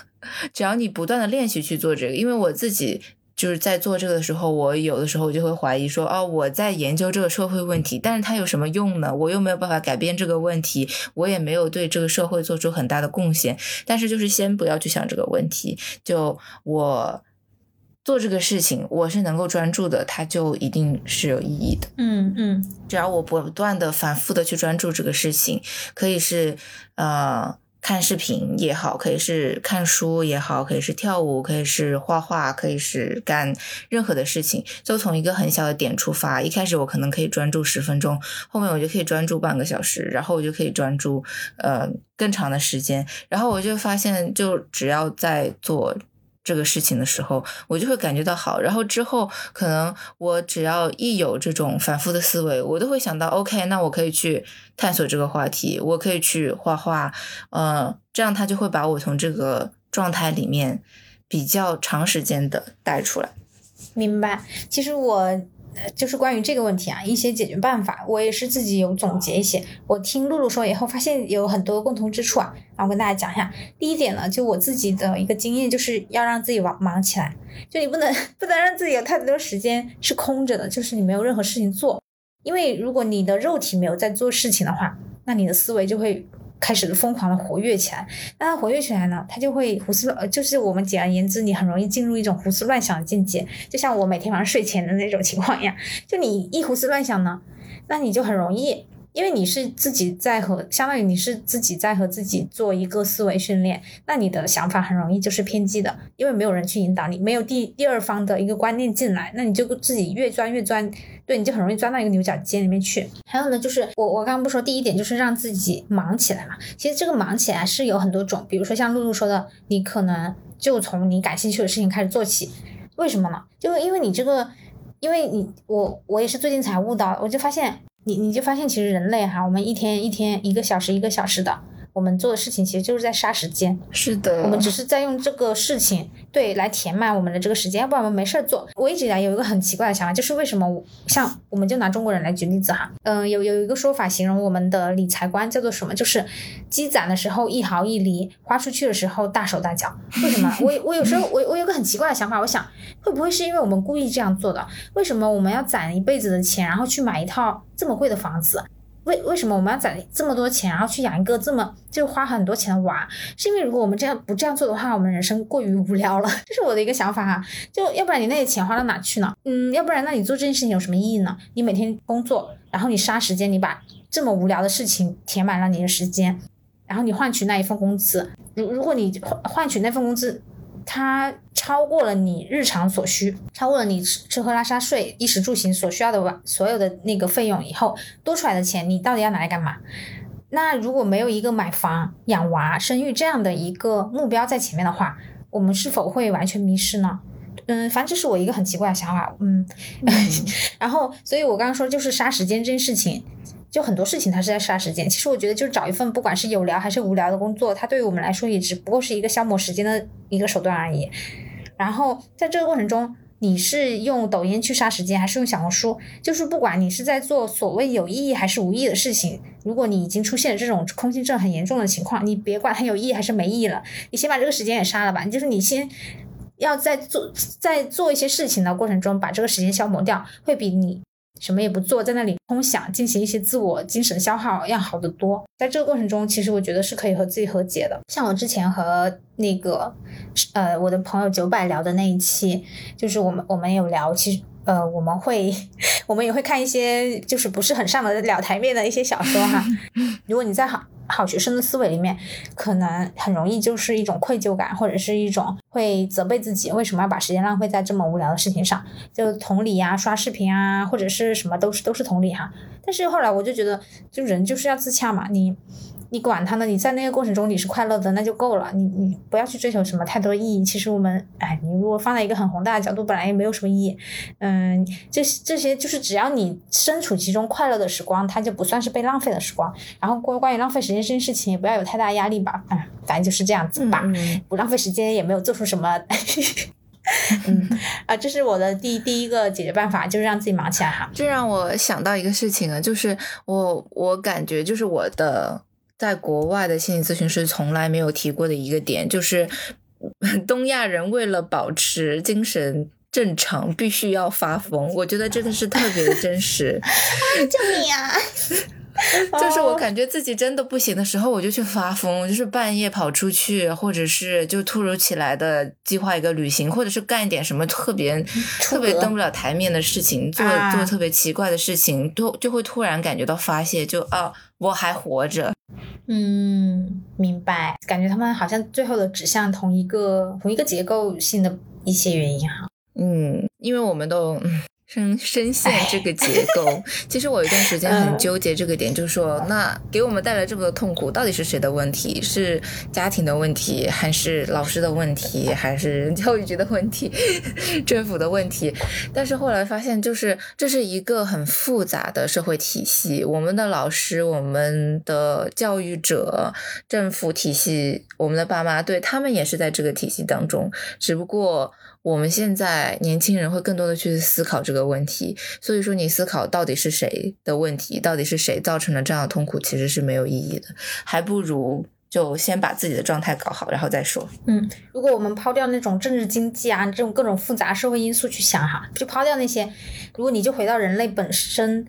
只要你不断的练习去做这个，因为我自己。就是在做这个的时候，我有的时候就会怀疑说，哦，我在研究这个社会问题，但是它有什么用呢？我又没有办法改变这个问题，我也没有对这个社会做出很大的贡献。但是就是先不要去想这个问题，就我做这个事情，我是能够专注的，它就一定是有意义的。嗯嗯，只要我不断的、反复的去专注这个事情，可以是呃。看视频也好，可以是看书也好，可以是跳舞，可以是画画，可以是干任何的事情，就从一个很小的点出发。一开始我可能可以专注十分钟，后面我就可以专注半个小时，然后我就可以专注呃更长的时间。然后我就发现，就只要在做。这个事情的时候，我就会感觉到好。然后之后，可能我只要一有这种反复的思维，我都会想到，OK，那我可以去探索这个话题，我可以去画画，呃，这样他就会把我从这个状态里面比较长时间的带出来。明白。其实我。就是关于这个问题啊，一些解决办法，我也是自己有总结一些。我听露露说以后，发现有很多共同之处啊，然后跟大家讲一下。第一点呢，就我自己的一个经验，就是要让自己忙忙起来，就你不能 不能让自己有太多时间是空着的，就是你没有任何事情做。因为如果你的肉体没有在做事情的话，那你的思维就会。开始疯狂的活跃起来，那它活跃起来呢，它就会胡思乱，就是我们简而言之，你很容易进入一种胡思乱想的境界，就像我每天晚上睡前的那种情况一样，就你一胡思乱想呢，那你就很容易。因为你是自己在和，相当于你是自己在和自己做一个思维训练，那你的想法很容易就是偏激的，因为没有人去引导你，没有第第二方的一个观念进来，那你就自己越钻越钻，对，你就很容易钻到一个牛角尖里面去。还有呢，就是我我刚刚不说第一点就是让自己忙起来嘛，其实这个忙起来是有很多种，比如说像露露说的，你可能就从你感兴趣的事情开始做起，为什么呢？就因为你这个，因为你我我也是最近才悟到，我就发现。你你就发现，其实人类哈，我们一天一天，一个小时一个小时的。我们做的事情其实就是在杀时间，是的，我们只是在用这个事情对来填满我们的这个时间，要不然我们没事儿做。我一直以来有一个很奇怪的想法，就是为什么像我们就拿中国人来举例子哈，嗯，有有一个说法形容我们的理财观叫做什么？就是积攒的时候一毫一厘，花出去的时候大手大脚。为什么？我我有时候我我有个很奇怪的想法，我想会不会是因为我们故意这样做的？为什么我们要攒一辈子的钱，然后去买一套这么贵的房子？为为什么我们要攒这么多钱，然后去养一个这么就花很多钱的娃？是因为如果我们这样不这样做的话，我们人生过于无聊了。这是我的一个想法哈。就要不然你那些钱花到哪去呢？嗯，要不然那你做这件事情有什么意义呢？你每天工作，然后你杀时间，你把这么无聊的事情填满了你的时间，然后你换取那一份工资。如如果你换换取那份工资。它超过了你日常所需，超过了你吃吃喝拉撒睡、衣食住行所需要的所有的那个费用以后，多出来的钱你到底要拿来干嘛？那如果没有一个买房、养娃、生育这样的一个目标在前面的话，我们是否会完全迷失呢？嗯，反正这是我一个很奇怪的想法。嗯，然后，所以我刚刚说就是杀时间这件事情。就很多事情它是在杀时间，其实我觉得就是找一份不管是有聊还是无聊的工作，它对于我们来说也只不过是一个消磨时间的一个手段而已。然后在这个过程中，你是用抖音去杀时间，还是用小红书，就是不管你是在做所谓有意义还是无意义的事情，如果你已经出现这种空心症很严重的情况，你别管它有意义还是没意义了，你先把这个时间也杀了吧。就是你先要在做在做一些事情的过程中，把这个时间消磨掉，会比你。什么也不做，在那里空想，进行一些自我精神消耗要好得多。在这个过程中，其实我觉得是可以和自己和解的。像我之前和那个呃我的朋友九百聊的那一期，就是我们我们有聊，其实呃我们会 我们也会看一些就是不是很上得了台面的一些小说哈。如果你在好。好学生的思维里面，可能很容易就是一种愧疚感，或者是一种会责备自己为什么要把时间浪费在这么无聊的事情上，就同理呀，刷视频啊，或者是什么都是都是同理哈。但是后来我就觉得，就人就是要自洽嘛，你。你管他呢？你在那个过程中你是快乐的，那就够了。你你不要去追求什么太多意义。其实我们，哎，你如果放在一个很宏大的角度，本来也没有什么意义。嗯，这这些就是只要你身处其中快乐的时光，它就不算是被浪费的时光。然后关关于浪费时间这件事情，也不要有太大压力吧。嗯，反正就是这样子吧。不浪费时间，也没有做出什么。嗯啊，这是我的第第一个解决办法，就是让自己忙起来哈。这让我想到一个事情啊，就是我我感觉就是我的。在国外的心理咨询师从来没有提过的一个点，就是 东亚人为了保持精神正常，必须要发疯。我觉得这个是特别的真实。救命啊！就是我感觉自己真的不行的时候，我就去发疯，就是半夜跑出去，或者是就突如其来的计划一个旅行，或者是干一点什么特别特别登不了台面的事情，做做特别奇怪的事情，都就会突然感觉到发泄，就啊，我还活着。嗯，明白。感觉他们好像最后的指向同一个同一个结构性的一些原因哈。嗯，因为我们都。深深陷这个结构，其实我有一段时间很纠结这个点，就是说，那给我们带来这么多痛苦，到底是谁的问题？是家庭的问题，还是老师的问题，还是 教育局的问题，政府的问题？但是后来发现，就是这是一个很复杂的社会体系，我们的老师、我们的教育者、政府体系、我们的爸妈，对他们也是在这个体系当中，只不过。我们现在年轻人会更多的去思考这个问题，所以说你思考到底是谁的问题，到底是谁造成了这样的痛苦，其实是没有意义的，还不如就先把自己的状态搞好，然后再说。嗯，如果我们抛掉那种政治经济啊这种各种复杂社会因素去想哈，就抛掉那些，如果你就回到人类本身，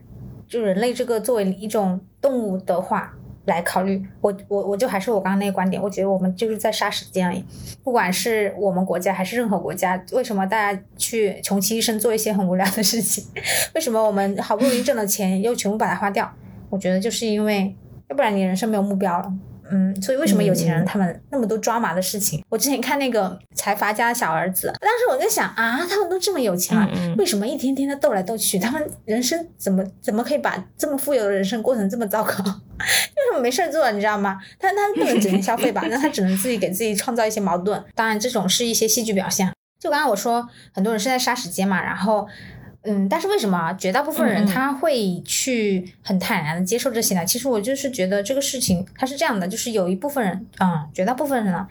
就人类这个作为一种动物的话。来考虑，我我我就还是我刚刚那个观点，我觉得我们就是在杀时间而已。不管是我们国家还是任何国家，为什么大家去穷其一生做一些很无聊的事情？为什么我们好不容易挣了钱又全部把它花掉？我觉得就是因为，要不然你人生没有目标了。嗯，所以为什么有钱人他们那么多抓马的事情？我之前看那个财阀家的小儿子，当时我在想啊，他们都这么有钱了，为什么一天天的斗来斗去？他们人生怎么怎么可以把这么富有的人生过成这么糟糕？为什么没事做？你知道吗？他他不能整天消费吧？那他只能自己给自己创造一些矛盾。当然，这种是一些戏剧表现。就刚刚我说，很多人是在杀时间嘛，然后。嗯，但是为什么绝大部分人他会去很坦然的接受这些呢？其实我就是觉得这个事情它是这样的，就是有一部分人，嗯，绝大部分人呢。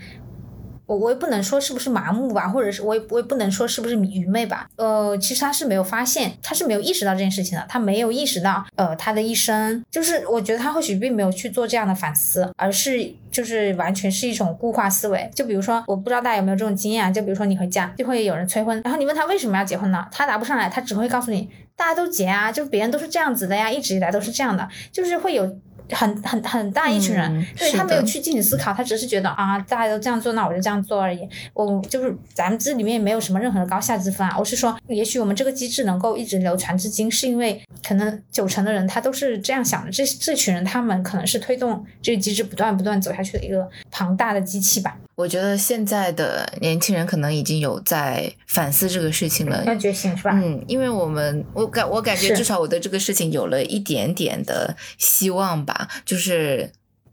我我也不能说是不是麻木吧，或者是我也我也不能说是不是愚昧吧。呃，其实他是没有发现，他是没有意识到这件事情的，他没有意识到，呃，他的一生就是我觉得他或许并没有去做这样的反思，而是就是完全是一种固化思维。就比如说，我不知道大家有没有这种经验，啊就比如说你回家就会有人催婚，然后你问他为什么要结婚呢？他答不上来，他只会告诉你大家都结啊，就别人都是这样子的呀，一直以来都是这样的，就是会有。很很很大一群人，对他没有去进行思考，他只是觉得啊，大家都这样做，那我就这样做而已。我就是咱们这里面没有什么任何的高下之分啊。我是说，也许我们这个机制能够一直流传至今，是因为可能九成的人他都是这样想的。这这群人他们可能是推动这个机制不断不断走下去的一个庞大的机器吧。我觉得现在的年轻人可能已经有在反思这个事情了，要觉醒是吧？嗯，因为我们我感我感觉至少我对这个事情有了一点点的希望吧，就是。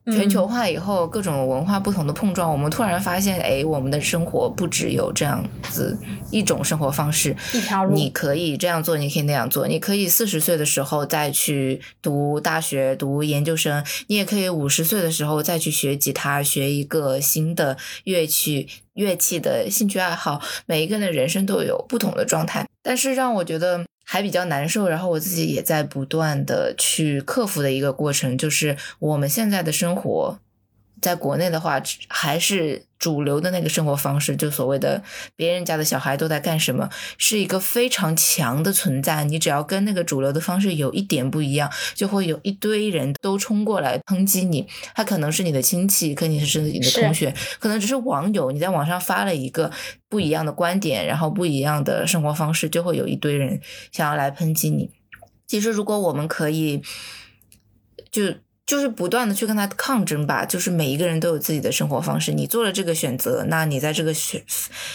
全球化以后，各种文化不同的碰撞，我们突然发现，哎，我们的生活不只有这样子一种生活方式，一条路。你可以这样做，你可以那样做，你可以四十岁的时候再去读大学、读研究生，你也可以五十岁的时候再去学吉他，学一个新的乐器。乐器的兴趣爱好，每一个人的人生都有不同的状态。但是让我觉得还比较难受，然后我自己也在不断的去克服的一个过程，就是我们现在的生活。在国内的话，还是主流的那个生活方式，就所谓的别人家的小孩都在干什么，是一个非常强的存在。你只要跟那个主流的方式有一点不一样，就会有一堆人都冲过来抨击你。他可能是你的亲戚，可能是你的同学，可能只是网友。你在网上发了一个不一样的观点，然后不一样的生活方式，就会有一堆人想要来抨击你。其实，如果我们可以，就。就是不断的去跟他抗争吧，就是每一个人都有自己的生活方式，你做了这个选择，那你在这个选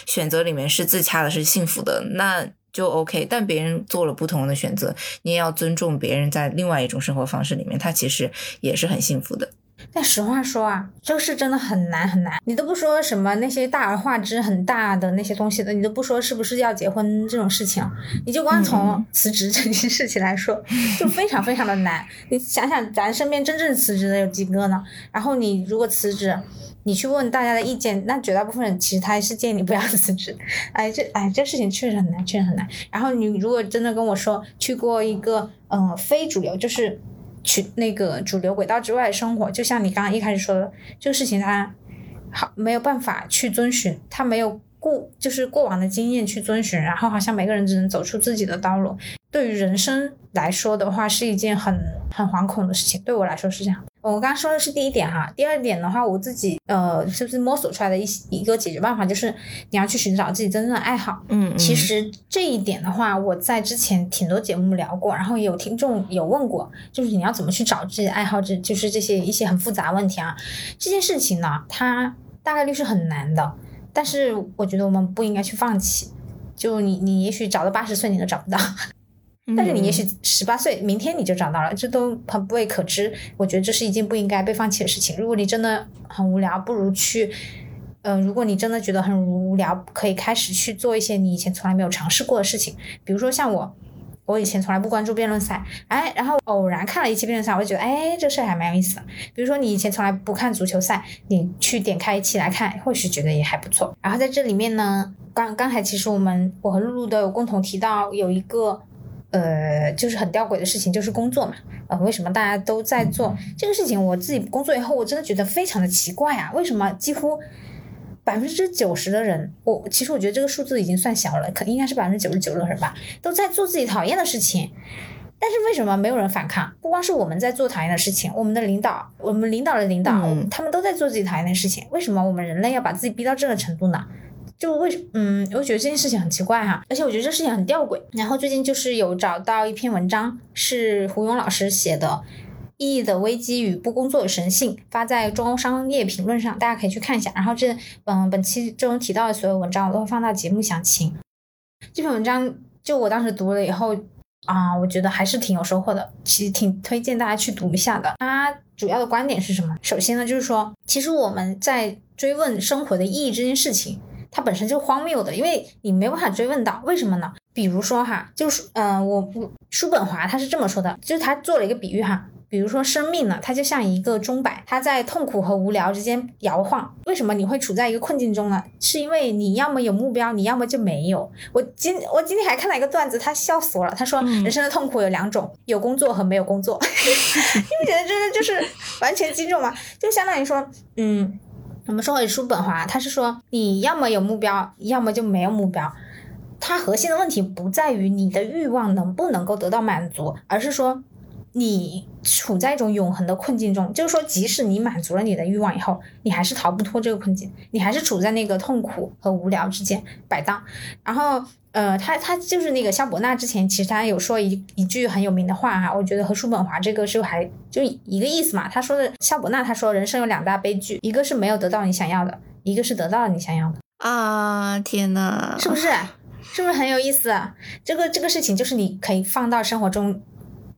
选择里面是自洽的，是幸福的，那就 OK。但别人做了不同的选择，你也要尊重别人在另外一种生活方式里面，他其实也是很幸福的。但实话说啊，这个事真的很难很难。你都不说什么那些大而化之、很大的那些东西的，你都不说是不是要结婚这种事情，你就光从辞职这件事情来说，就非常非常的难。你想想，咱身边真正辞职的有几个呢？然后你如果辞职，你去问大家的意见，那绝大部分人其实他是建议你不要辞职。哎，这哎这事情确实很难，确实很难。然后你如果真的跟我说去过一个嗯非主流，就是。去那个主流轨道之外生活，就像你刚刚一开始说的，这个事情他好没有办法去遵循，他没有过就是过往的经验去遵循，然后好像每个人只能走出自己的道路。对于人生来说的话，是一件很很惶恐的事情。对我来说是这样。我刚刚说的是第一点哈，第二点的话，我自己呃，就是摸索出来的一一个解决办法，就是你要去寻找自己真正的爱好。嗯，其实这一点的话，我在之前挺多节目聊过，然后有听众有问过，就是你要怎么去找自己的爱好，这就是这些一些很复杂问题啊。这件事情呢，它大概率是很难的，但是我觉得我们不应该去放弃。就你你也许找到八十岁你都找不到。但是你也许十八岁，明天你就长到了，这都很不为可知。我觉得这是一件不应该被放弃的事情。如果你真的很无聊，不如去，嗯，如果你真的觉得很无聊，可以开始去做一些你以前从来没有尝试过的事情。比如说像我，我以前从来不关注辩论赛，哎，然后偶然看了一期辩论赛，我就觉得，哎，这事还蛮有意思的。比如说你以前从来不看足球赛，你去点开一期来看，或许觉得也还不错。然后在这里面呢，刚刚才其实我们我和露露都有共同提到有一个。呃，就是很吊诡的事情，就是工作嘛。呃，为什么大家都在做这个事情？我自己工作以后，我真的觉得非常的奇怪啊！为什么几乎百分之九十的人，我其实我觉得这个数字已经算小了，可应该是百分之九十九的人吧，都在做自己讨厌的事情。但是为什么没有人反抗？不光是我们在做讨厌的事情，我们的领导，我们领导的领导，他们都在做自己讨厌的事情。为什么我们人类要把自己逼到这个程度呢？就为什嗯，我觉得这件事情很奇怪哈，而且我觉得这事情很吊诡。然后最近就是有找到一篇文章，是胡勇老师写的《意义的危机与不工作的神性》，发在中欧商业评论上，大家可以去看一下。然后这嗯，本期中提到的所有文章，我都会放到节目详情。这篇文章就我当时读了以后啊，我觉得还是挺有收获的，其实挺推荐大家去读一下的。它主要的观点是什么？首先呢，就是说，其实我们在追问生活的意义这件事情。它本身就荒谬的，因为你没办法追问到为什么呢？比如说哈，就是，嗯，我叔本华他是这么说的，就是他做了一个比喻哈，比如说生命呢，它就像一个钟摆，它在痛苦和无聊之间摇晃。为什么你会处在一个困境中呢？是因为你要么有目标，你要么就没有。我今我今天还看到一个段子，他笑死我了。他说人生的痛苦有两种，有工作和没有工作。你不觉得这个就是完全击中吗？就相当于说，嗯。我们说回叔本华，他是说你要么有目标，要么就没有目标。它核心的问题不在于你的欲望能不能够得到满足，而是说。你处在一种永恒的困境中，就是说，即使你满足了你的欲望以后，你还是逃不脱这个困境，你还是处在那个痛苦和无聊之间摆荡。然后，呃，他他就是那个肖伯纳之前其实他有说一一句很有名的话哈，我觉得和叔本华这个是还就一个意思嘛。他说的肖伯纳他说人生有两大悲剧，一个是没有得到你想要的，一个是得到了你想要的啊！天呐，是不是？是不是很有意思？这个这个事情就是你可以放到生活中。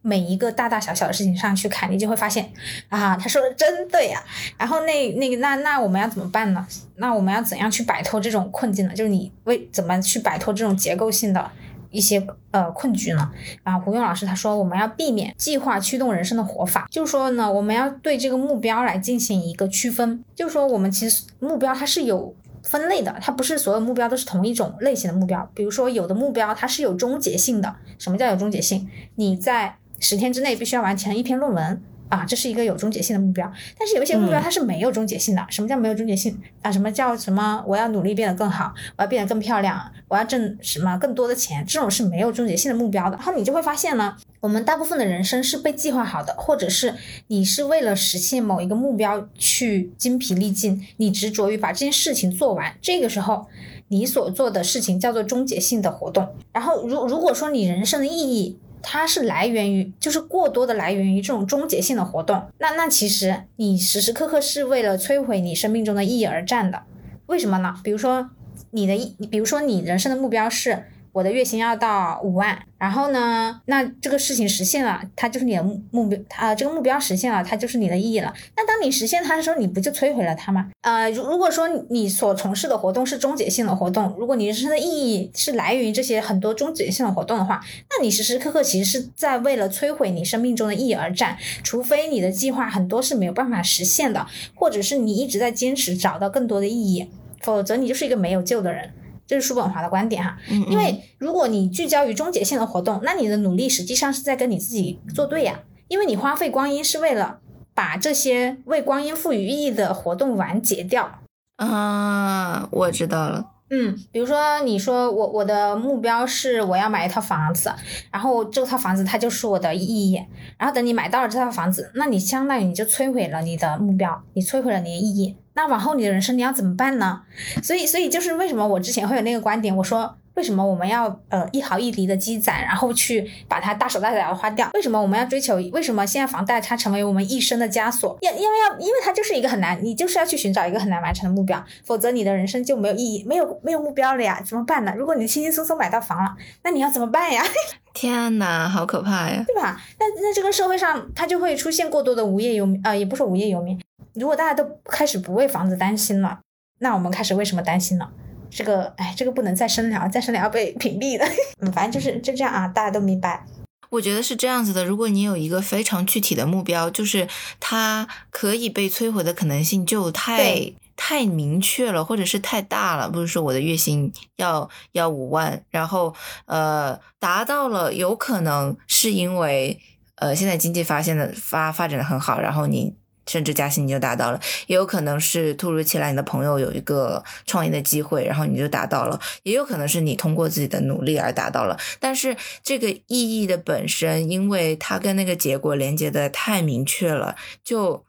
每一个大大小小的事情上去看，你就会发现，啊，他说的真对呀。然后那那个那那我们要怎么办呢？那我们要怎样去摆脱这种困境呢？就是你为怎么去摆脱这种结构性的一些呃困局呢？啊，胡勇老师他说我们要避免计划驱动人生的活法，就是说呢，我们要对这个目标来进行一个区分，就是说我们其实目标它是有。分类的，它不是所有目标都是同一种类型的目标。比如说，有的目标它是有终结性的。什么叫有终结性？你在十天之内必须要完成一篇论文啊，这是一个有终结性的目标。但是有一些目标它是没有终结性的。什么叫没有终结性啊？什么叫什么？我要努力变得更好，我要变得更漂亮，我要挣什么更多的钱？这种是没有终结性的目标的。然后你就会发现呢。我们大部分的人生是被计划好的，或者是你是为了实现某一个目标去精疲力尽，你执着于把这件事情做完。这个时候，你所做的事情叫做终结性的活动。然后，如如果说你人生的意义它是来源于，就是过多的来源于这种终结性的活动，那那其实你时时刻刻是为了摧毁你生命中的意义而战的。为什么呢？比如说你的意，比如说你人生的目标是。我的月薪要到五万，然后呢，那这个事情实现了，它就是你的目目标，啊，这个目标实现了，它就是你的意义了。那当你实现它的时候，你不就摧毁了它吗？呃，如如果说你所从事的活动是终结性的活动，如果你人生的意义是来源于这些很多终结性的活动的话，那你时时刻刻其实是在为了摧毁你生命中的意义而战。除非你的计划很多是没有办法实现的，或者是你一直在坚持找到更多的意义，否则你就是一个没有救的人。这是叔本华的观点哈，因为如果你聚焦于终结性的活动，那你的努力实际上是在跟你自己作对呀，因为你花费光阴是为了把这些为光阴赋予意义的活动完结掉。啊，我知道了。嗯，比如说你说我我的目标是我要买一套房子，然后这套房子它就是我的意义，然后等你买到了这套房子，那你相当于你就摧毁了你的目标，你摧毁了你的意义。那往后你的人生你要怎么办呢？所以，所以就是为什么我之前会有那个观点，我说为什么我们要呃一毫一厘的积攒，然后去把它大手大脚的花掉？为什么我们要追求？为什么现在房贷它成为我们一生的枷锁？因因为要因为它就是一个很难，你就是要去寻找一个很难完成的目标，否则你的人生就没有意义，没有没有目标了呀？怎么办呢？如果你轻轻松松买到房了，那你要怎么办呀？天哪，好可怕呀！对吧？那那这个社会上它就会出现过多的无业游民呃，也不是无业游民。如果大家都开始不为房子担心了，那我们开始为什么担心呢？这个，哎，这个不能再深聊，再深聊要被屏蔽的。嗯，反正就是就这样啊，大家都明白。我觉得是这样子的，如果你有一个非常具体的目标，就是它可以被摧毁的可能性就太太明确了，或者是太大了。不是说我的月薪要要五万，然后呃达到了，有可能是因为呃现在经济发现的发发展的很好，然后你。甚至加薪你就达到了，也有可能是突如其来你的朋友有一个创业的机会，然后你就达到了，也有可能是你通过自己的努力而达到了。但是这个意义的本身，因为它跟那个结果连接的太明确了，就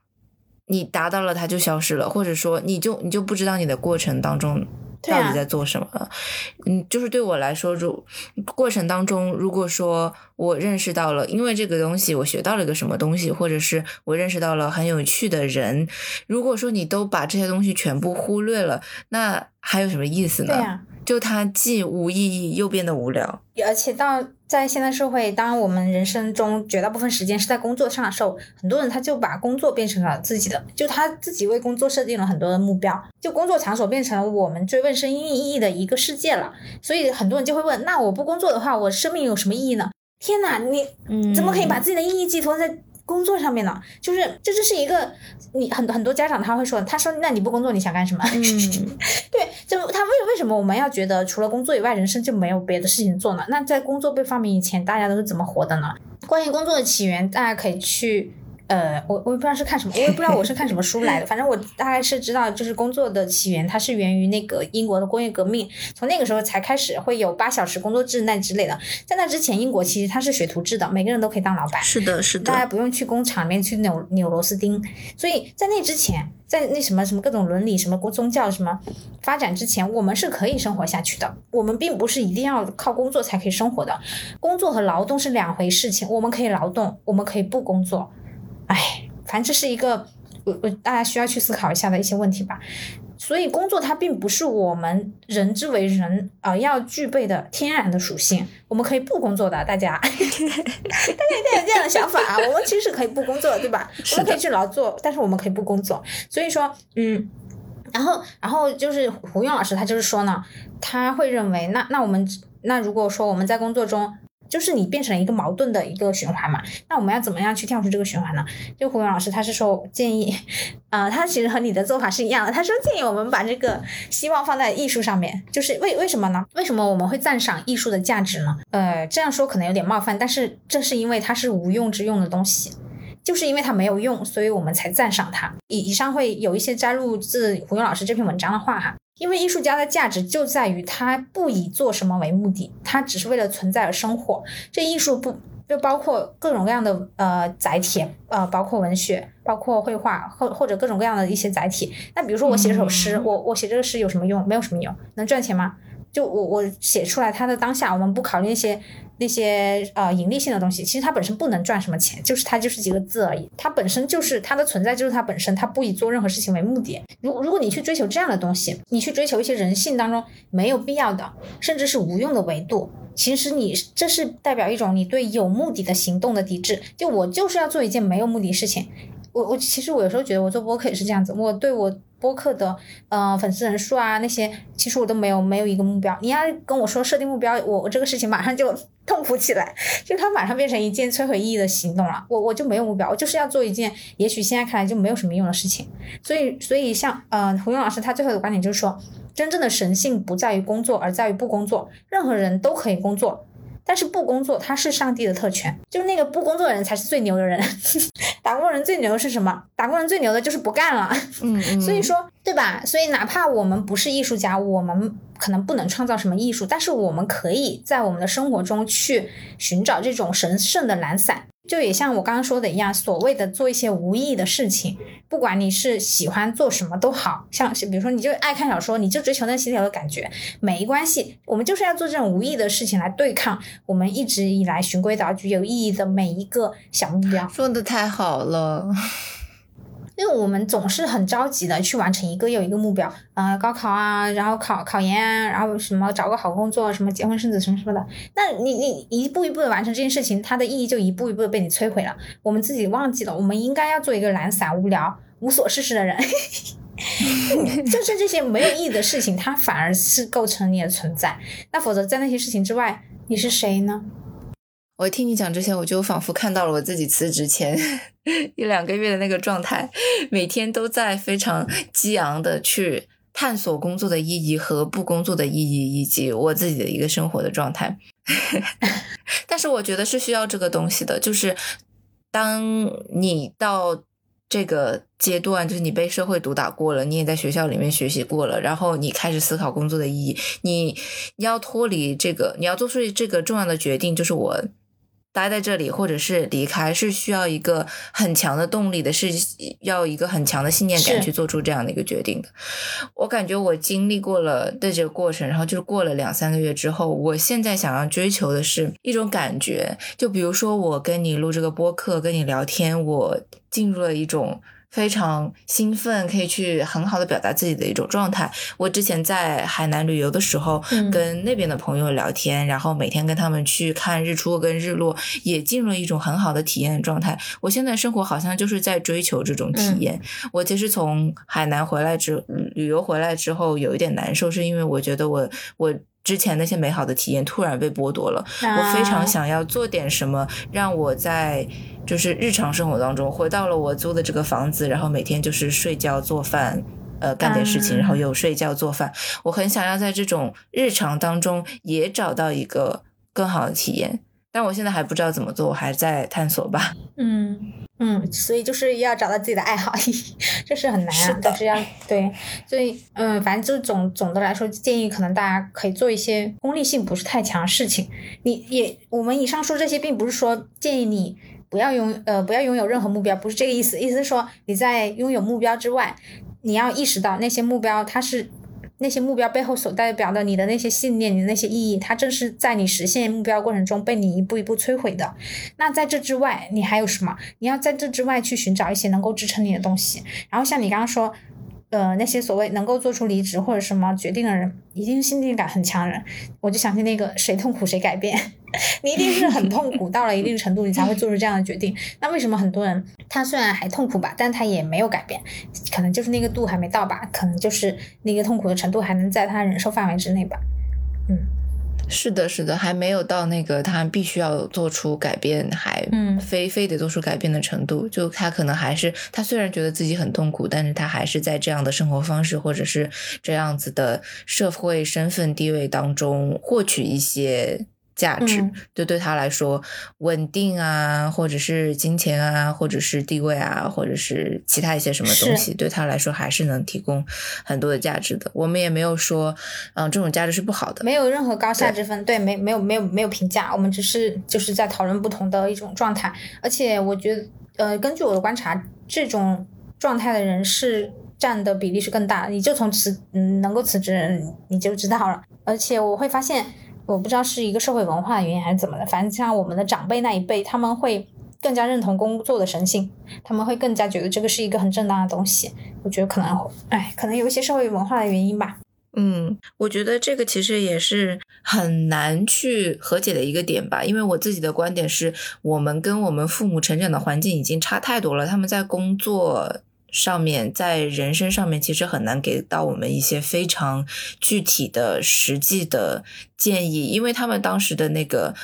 你达到了它就消失了，或者说你就你就不知道你的过程当中。到底在做什么？嗯，就是对我来说，如过程当中，如果说我认识到了，因为这个东西我学到了一个什么东西，或者是我认识到了很有趣的人，如果说你都把这些东西全部忽略了，那还有什么意思呢？对呀。就它既无意义又变得无聊，而且到在现代社会，当我们人生中绝大部分时间是在工作上的时候，很多人他就把工作变成了自己的，就他自己为工作设定了很多的目标，就工作场所变成了我们追问生命意义的一个世界了。所以很多人就会问：那我不工作的话，我生命有什么意义呢？天哪，你怎么可以把自己的意义寄托在？工作上面呢，就是这就是一个你很很多家长他会说，他说那你不工作你想干什么？嗯，对，就他为为什么我们要觉得除了工作以外，人生就没有别的事情做呢？那在工作被发明以前，大家都是怎么活的呢？关于工作的起源，大家可以去。呃，我我也不知道是看什么，我也不知道我是看什么书来的。反正我大概是知道，就是工作的起源，它是源于那个英国的工业革命，从那个时候才开始会有八小时工作制那之类的。在那之前，英国其实它是学徒制的，每个人都可以当老板。是的，是的，大家不用去工厂里面去扭扭螺丝钉。所以在那之前，在那什么什么各种伦理、什么宗教什么发展之前，我们是可以生活下去的。我们并不是一定要靠工作才可以生活的，工作和劳动是两回事情。我们可以劳动，我们可以不工作。哎。反正这是一个我我大家需要去思考一下的一些问题吧。所以工作它并不是我们人之为人啊要具备的天然的属性。我们可以不工作的，大家，大家一定有这样的想法啊。我们其实是可以不工作，对吧？我们可以去劳作，但是我们可以不工作。所以说，嗯，然后然后就是胡勇老师他就是说呢，他会认为那那我们那如果说我们在工作中。就是你变成了一个矛盾的一个循环嘛。那我们要怎么样去跳出这个循环呢？就胡勇老师他是说建议，呃，他其实和你的做法是一样的。他说建议我们把这个希望放在艺术上面，就是为为什么呢？为什么我们会赞赏艺术的价值呢？呃，这样说可能有点冒犯，但是正是因为它是无用之用的东西。就是因为它没有用，所以我们才赞赏它。以以上会有一些摘录自胡勇老师这篇文章的话哈，因为艺术家的价值就在于他不以做什么为目的，他只是为了存在而生活。这艺术不就包括各种各样的呃载体，呃，包括文学，包括绘画，或或者各种各样的一些载体。那比如说我写首诗，我我写这个诗有什么用？没有什么用，能赚钱吗？就我我写出来它的当下，我们不考虑那些那些呃盈利性的东西，其实它本身不能赚什么钱，就是它就是几个字而已，它本身就是它的存在就是它本身，它不以做任何事情为目的。如如果你去追求这样的东西，你去追求一些人性当中没有必要的，甚至是无用的维度，其实你这是代表一种你对有目的的行动的抵制。就我就是要做一件没有目的事情。我我其实我有时候觉得我做播客也是这样子，我对我播客的呃粉丝人数啊那些，其实我都没有没有一个目标。你要跟我说设定目标，我我这个事情马上就 痛苦起来，就它马上变成一件摧毁意义的行动了。我我就没有目标，我就是要做一件也许现在看来就没有什么用的事情。所以所以像呃胡勇老师他最后的观点就是说，真正的神性不在于工作，而在于不工作。任何人都可以工作。但是不工作，他是上帝的特权，就是那个不工作的人才是最牛的人。打工人最牛的是什么？打工人最牛的就是不干了。嗯嗯。所以说，对吧？所以哪怕我们不是艺术家，我们可能不能创造什么艺术，但是我们可以在我们的生活中去寻找这种神圣的懒散。就也像我刚刚说的一样，所谓的做一些无意义的事情，不管你是喜欢做什么都好，像比如说你就爱看小说，你就追求那心流的感觉，没关系，我们就是要做这种无意义的事情来对抗我们一直以来循规蹈矩有意义的每一个小目标。说的太好了。因为我们总是很着急的去完成一个又一个目标，呃，高考啊，然后考考研啊，然后什么找个好工作，什么结婚生子什么什么的。那你你一步一步的完成这件事情，它的意义就一步一步的被你摧毁了。我们自己忘记了，我们应该要做一个懒散、无聊、无所事事的人。就是这些没有意义的事情，它反而是构成你的存在。那否则在那些事情之外，你是谁呢？我听你讲这些，我就仿佛看到了我自己辞职前一两个月的那个状态，每天都在非常激昂的去探索工作的意义和不工作的意义，以及我自己的一个生活的状态。但是我觉得是需要这个东西的，就是当你到这个阶段，就是你被社会毒打过了，你也在学校里面学习过了，然后你开始思考工作的意义，你你要脱离这个，你要做出这个重要的决定，就是我。待在这里，或者是离开，是需要一个很强的动力的，是要一个很强的信念感去做出这样的一个决定的。我感觉我经历过了的这个过程，然后就是过了两三个月之后，我现在想要追求的是一种感觉，就比如说我跟你录这个播客，跟你聊天，我进入了一种。非常兴奋，可以去很好的表达自己的一种状态。我之前在海南旅游的时候，跟那边的朋友聊天，然后每天跟他们去看日出跟日落，也进入了一种很好的体验的状态。我现在生活好像就是在追求这种体验。我其实从海南回来之旅游回来之后，有一点难受，是因为我觉得我我。之前那些美好的体验突然被剥夺了，我非常想要做点什么，让我在就是日常生活当中回到了我租的这个房子，然后每天就是睡觉做饭，呃，干点事情，然后又睡觉做饭。我很想要在这种日常当中也找到一个更好的体验。但我现在还不知道怎么做，我还在探索吧。嗯嗯，所以就是要找到自己的爱好，这是很难啊。但是要对，所以嗯，反正就总总的来说，建议可能大家可以做一些功利性不是太强的事情。你也，我们以上说这些，并不是说建议你不要拥呃不要拥有任何目标，不是这个意思。意思是说你在拥有目标之外，你要意识到那些目标它是。那些目标背后所代表的你的那些信念，你的那些意义，它正是在你实现目标过程中被你一步一步摧毁的。那在这之外，你还有什么？你要在这之外去寻找一些能够支撑你的东西。然后像你刚刚说。呃，那些所谓能够做出离职或者什么决定的人，一定是信念感很强人。我就想起那个谁痛苦谁改变，你一定是很痛苦到了一定程度，你才会做出这样的决定。那为什么很多人他虽然还痛苦吧，但他也没有改变？可能就是那个度还没到吧，可能就是那个痛苦的程度还能在他忍受范围之内吧。嗯，是的，是的，还没有到那个他必须要做出改变，还嗯非非得做出改变的程度。就他可能还是他虽然觉得自己很痛苦，但是他还是在这样的生活方式或者是这样子的社会身份地位当中获取一些。价值，嗯就对他来说，稳定啊，或者是金钱啊，或者是地位啊，或者是其他一些什么东西，对他来说还是能提供很多的价值的。我们也没有说，嗯，这种价值是不好的。没有任何高下之分，对，没没有没有没有评价，我们只是就是在讨论不同的一种状态。而且我觉得，呃，根据我的观察，这种状态的人是占的比例是更大。你就从辞嗯能够辞职你就知道了。而且我会发现。我不知道是一个社会文化的原因还是怎么的，反正像我们的长辈那一辈，他们会更加认同工作的神性，他们会更加觉得这个是一个很正当的东西。我觉得可能，哎，可能有一些社会文化的原因吧。嗯，我觉得这个其实也是很难去和解的一个点吧，因为我自己的观点是我们跟我们父母成长的环境已经差太多了，他们在工作。上面在人生上面其实很难给到我们一些非常具体的实际的建议，因为他们当时的那个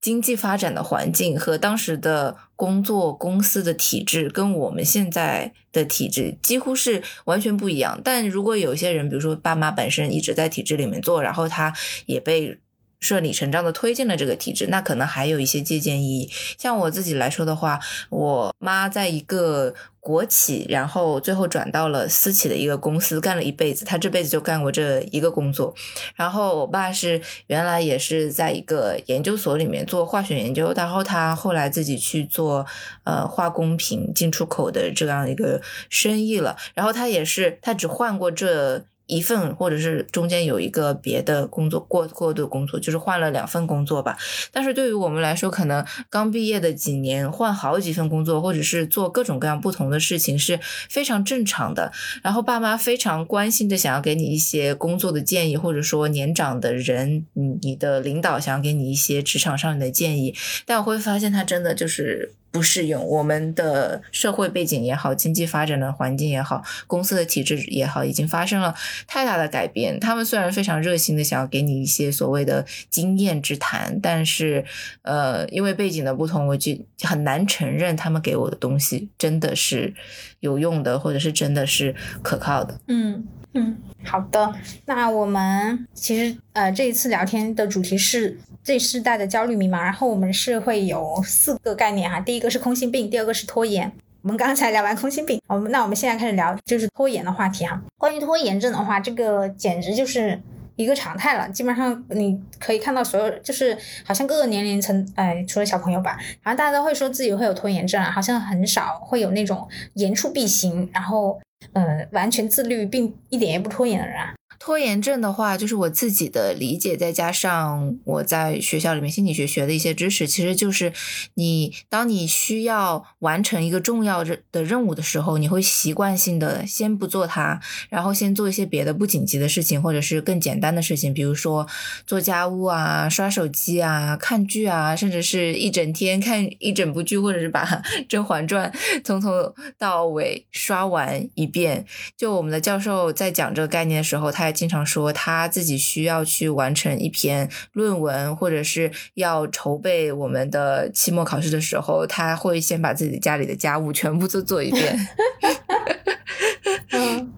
经济发展的环境和当时的工作公司的体制跟我们现在的体制几乎是完全不一样。但如果有些人，比如说爸妈本身一直在体制里面做，然后他也被。顺理成章的推进了这个体制，那可能还有一些借鉴意义。像我自己来说的话，我妈在一个国企，然后最后转到了私企的一个公司，干了一辈子。她这辈子就干过这一个工作。然后我爸是原来也是在一个研究所里面做化学研究，然后他后来自己去做呃化工品进出口的这样一个生意了。然后他也是，他只换过这。一份，或者是中间有一个别的工作过过的工作，就是换了两份工作吧。但是对于我们来说，可能刚毕业的几年换好几份工作，或者是做各种各样不同的事情是非常正常的。然后爸妈非常关心的想要给你一些工作的建议，或者说年长的人，你你的领导想要给你一些职场上的建议，但我会发现他真的就是。不适用，我们的社会背景也好，经济发展的环境也好，公司的体制也好，已经发生了太大的改变。他们虽然非常热心的想要给你一些所谓的经验之谈，但是，呃，因为背景的不同，我就很难承认他们给我的东西真的是有用的，或者是真的是可靠的。嗯嗯，好的。那我们其实呃这一次聊天的主题是。这世代的焦虑迷茫，然后我们是会有四个概念哈，第一个是空心病，第二个是拖延。我们刚才聊完空心病，我们那我们现在开始聊就是拖延的话题哈。关于拖延症的话，这个简直就是一个常态了，基本上你可以看到所有，就是好像各个年龄层，哎，除了小朋友吧，好像大家都会说自己会有拖延症，好像很少会有那种言出必行，然后呃完全自律并一点也不拖延的人啊。拖延症的话，就是我自己的理解，再加上我在学校里面心理学学的一些知识，其实就是你当你需要完成一个重要的任务的时候，你会习惯性的先不做它，然后先做一些别的不紧急的事情，或者是更简单的事情，比如说做家务啊、刷手机啊、看剧啊，甚至是一整天看一整部剧，或者是把《甄嬛传》从头到尾刷完一遍。就我们的教授在讲这个概念的时候，他。经常说他自己需要去完成一篇论文，或者是要筹备我们的期末考试的时候，他会先把自己家里的家务全部都做一遍。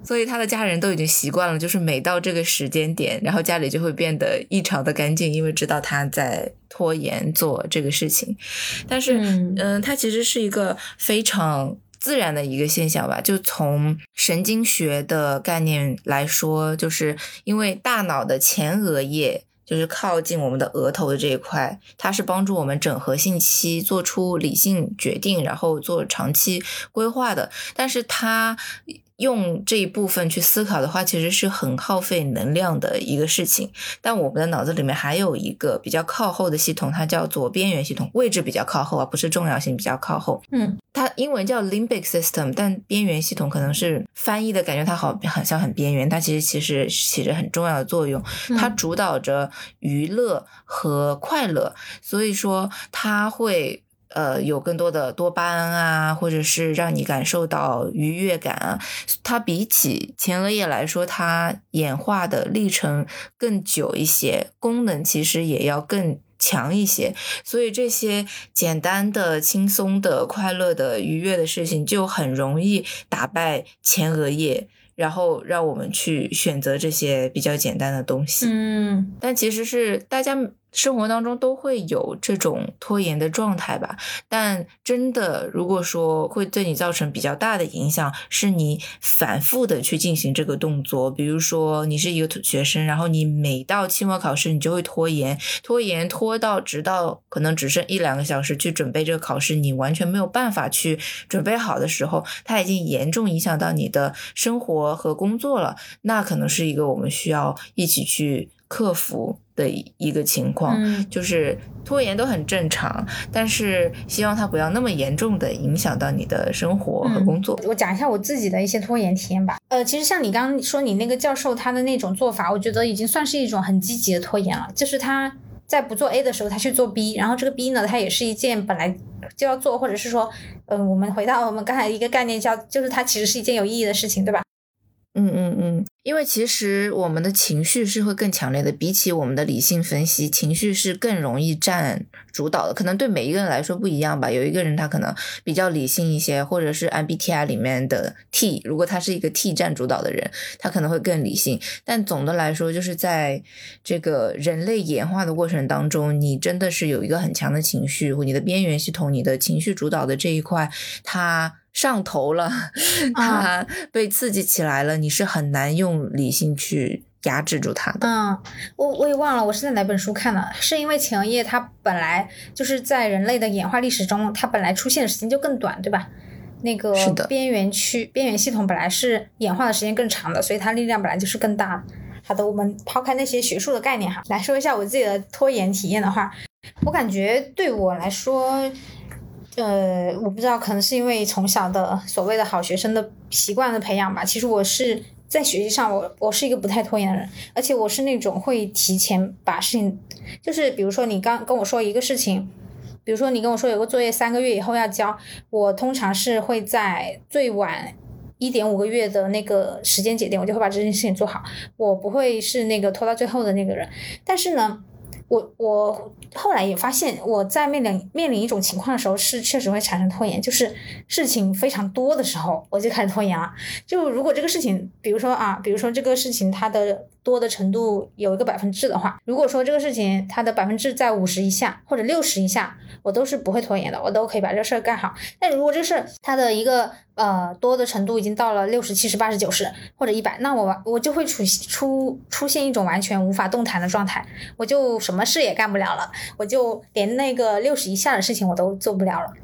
所以他的家人都已经习惯了，就是每到这个时间点，然后家里就会变得异常的干净，因为知道他在拖延做这个事情。但是，嗯，他其实是一个非常。自然的一个现象吧，就从神经学的概念来说，就是因为大脑的前额叶就是靠近我们的额头的这一块，它是帮助我们整合信息、做出理性决定，然后做长期规划的，但是它。用这一部分去思考的话，其实是很耗费能量的一个事情。但我们的脑子里面还有一个比较靠后的系统，它叫左边缘系统，位置比较靠后啊，不是重要性比较靠后。嗯，它英文叫 limbic system，但边缘系统可能是翻译的感觉，它好很像很边缘，它其实其实起着很重要的作用。它主导着娱乐和快乐，所以说它会。呃有更多的多巴胺啊，或者是让你感受到愉悦感啊。它比起前额叶来说，它演化的历程更久一些，功能其实也要更。强一些，所以这些简单的、轻松的、快乐的、愉悦的事情，就很容易打败前额叶，然后让我们去选择这些比较简单的东西。嗯，但其实是大家。生活当中都会有这种拖延的状态吧，但真的如果说会对你造成比较大的影响，是你反复的去进行这个动作，比如说你是一个学生，然后你每到期末考试你就会拖延，拖延拖到直到可能只剩一两个小时去准备这个考试，你完全没有办法去准备好的时候，它已经严重影响到你的生活和工作了，那可能是一个我们需要一起去克服。的一个情况，就是拖延都很正常，但是希望它不要那么严重的影响到你的生活和工作。我讲一下我自己的一些拖延体验吧。呃，其实像你刚刚说你那个教授他的那种做法，我觉得已经算是一种很积极的拖延了。就是他在不做 A 的时候，他去做 B，然后这个 B 呢，它也是一件本来就要做，或者是说，嗯，我们回到我们刚才一个概念叫，就是它其实是一件有意义的事情，对吧？嗯嗯嗯。因为其实我们的情绪是会更强烈的，比起我们的理性分析，情绪是更容易占主导的。可能对每一个人来说不一样吧。有一个人他可能比较理性一些，或者是 MBTI 里面的 T，如果他是一个 T 占主导的人，他可能会更理性。但总的来说，就是在这个人类演化的过程当中，你真的是有一个很强的情绪，或你的边缘系统，你的情绪主导的这一块，它。上头了，他被刺激起来了，你是很难用理性去压制住他的。嗯，我我也忘了我是在哪本书看的，是因为前额叶它本来就是在人类的演化历史中，它本来出现的时间就更短，对吧？那个边缘区边缘系统本来是演化的时间更长的，所以它力量本来就是更大。好的，我们抛开那些学术的概念哈，来说一下我自己的拖延体验的话，我感觉对我来说。呃，我不知道，可能是因为从小的所谓的好学生的习惯的培养吧。其实我是在学习上，我我是一个不太拖延的人，而且我是那种会提前把事情，就是比如说你刚跟我说一个事情，比如说你跟我说有个作业三个月以后要交，我通常是会在最晚一点五个月的那个时间节点，我就会把这件事情做好，我不会是那个拖到最后的那个人。但是呢。我我后来也发现，我在面临面临一种情况的时候，是确实会产生拖延，就是事情非常多的时候，我就开始拖延了。就如果这个事情，比如说啊，比如说这个事情它的多的程度有一个百分制的话，如果说这个事情它的百分制在五十以下或者六十以下，我都是不会拖延的，我都可以把这个事儿干好。但如果这个事儿它的一个呃多的程度已经到了六十七十八十九十或者一百，那我我就会出出出现一种完全无法动弹的状态，我就什么事也干不了了，我就连那个六十以下的事情我都做不了了。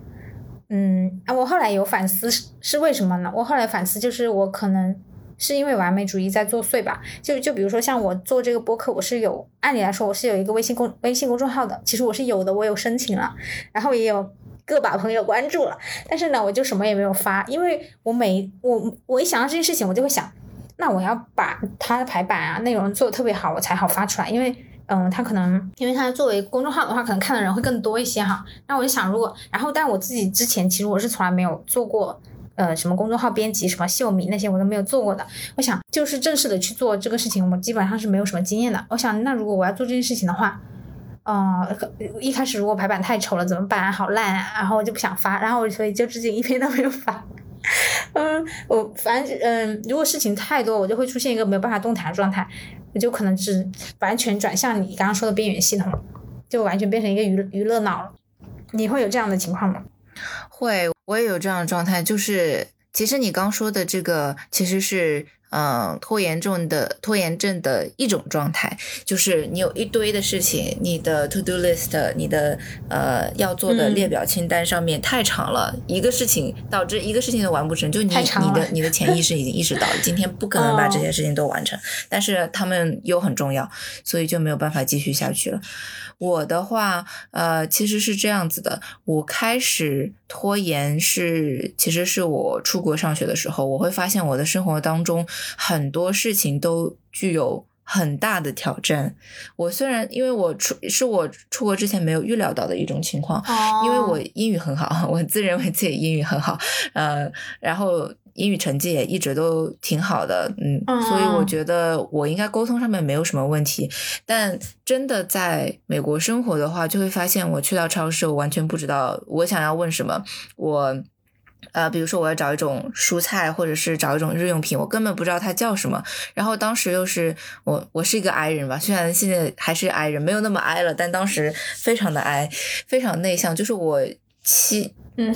嗯，啊，我后来有反思是为什么呢？我后来反思就是我可能。是因为完美主义在作祟吧？就就比如说像我做这个播客，我是有按理来说我是有一个微信公微信公众号的，其实我是有的，我有申请了，然后也有个把朋友关注了，但是呢，我就什么也没有发，因为我每我我一想到这件事情，我就会想，那我要把它的排版啊内容做的特别好，我才好发出来，因为嗯，他可能因为他作为公众号的话，可能看的人会更多一些哈。那我就想，如果然后但我自己之前其实我是从来没有做过。呃，什么公众号编辑，什么秀米那些我都没有做过的。我想，就是正式的去做这个事情，我基本上是没有什么经验的。我想，那如果我要做这件事情的话，呃，一开始如果排版太丑了怎么办？好烂啊！然后我就不想发，然后我所以就至今一篇都没有发。嗯，我反正嗯，如果事情太多，我就会出现一个没有办法动弹的状态，我就可能只完全转向你刚刚说的边缘系统，就完全变成一个娱娱乐脑了。你会有这样的情况吗？会，我也有这样的状态，就是其实你刚说的这个，其实是。嗯，拖延症的拖延症的一种状态，就是你有一堆的事情，你的 to do list，你的呃要做的列表清单上面太长了，一个事情导致一个事情都完不成，就你你的你的潜意识已经意识到了，今天不可能把这些事情都完成，但是他们又很重要，所以就没有办法继续下去了。我的话，呃，其实是这样子的，我开始拖延是，其实是我出国上学的时候，我会发现我的生活当中。很多事情都具有很大的挑战。我虽然因为我出是我出国之前没有预料到的一种情况，因为我英语很好，我自认为自己英语很好，呃，然后英语成绩也一直都挺好的，嗯，所以我觉得我应该沟通上面没有什么问题。但真的在美国生活的话，就会发现我去到超市，我完全不知道我想要问什么，我。呃，比如说我要找一种蔬菜，或者是找一种日用品，我根本不知道它叫什么。然后当时又是我，我是一个 I 人吧，虽然现在还是 I 人，没有那么 I 了，但当时非常的 I，非常内向，就是我七。嗯，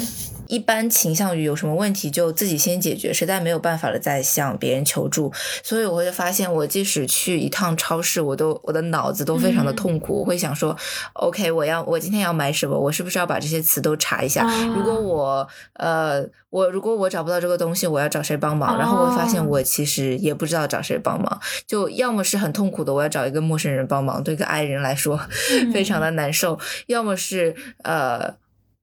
一般倾向于有什么问题就自己先解决，实在没有办法了再向别人求助。所以我会发现，我即使去一趟超市，我都我的脑子都非常的痛苦。我会想说，OK，我要我今天要买什么？我是不是要把这些词都查一下？如果我呃我如果我找不到这个东西，我要找谁帮忙？然后我会发现，我其实也不知道找谁帮忙。就要么是很痛苦的，我要找一个陌生人帮忙，对一个爱人来说非常的难受；要么是呃。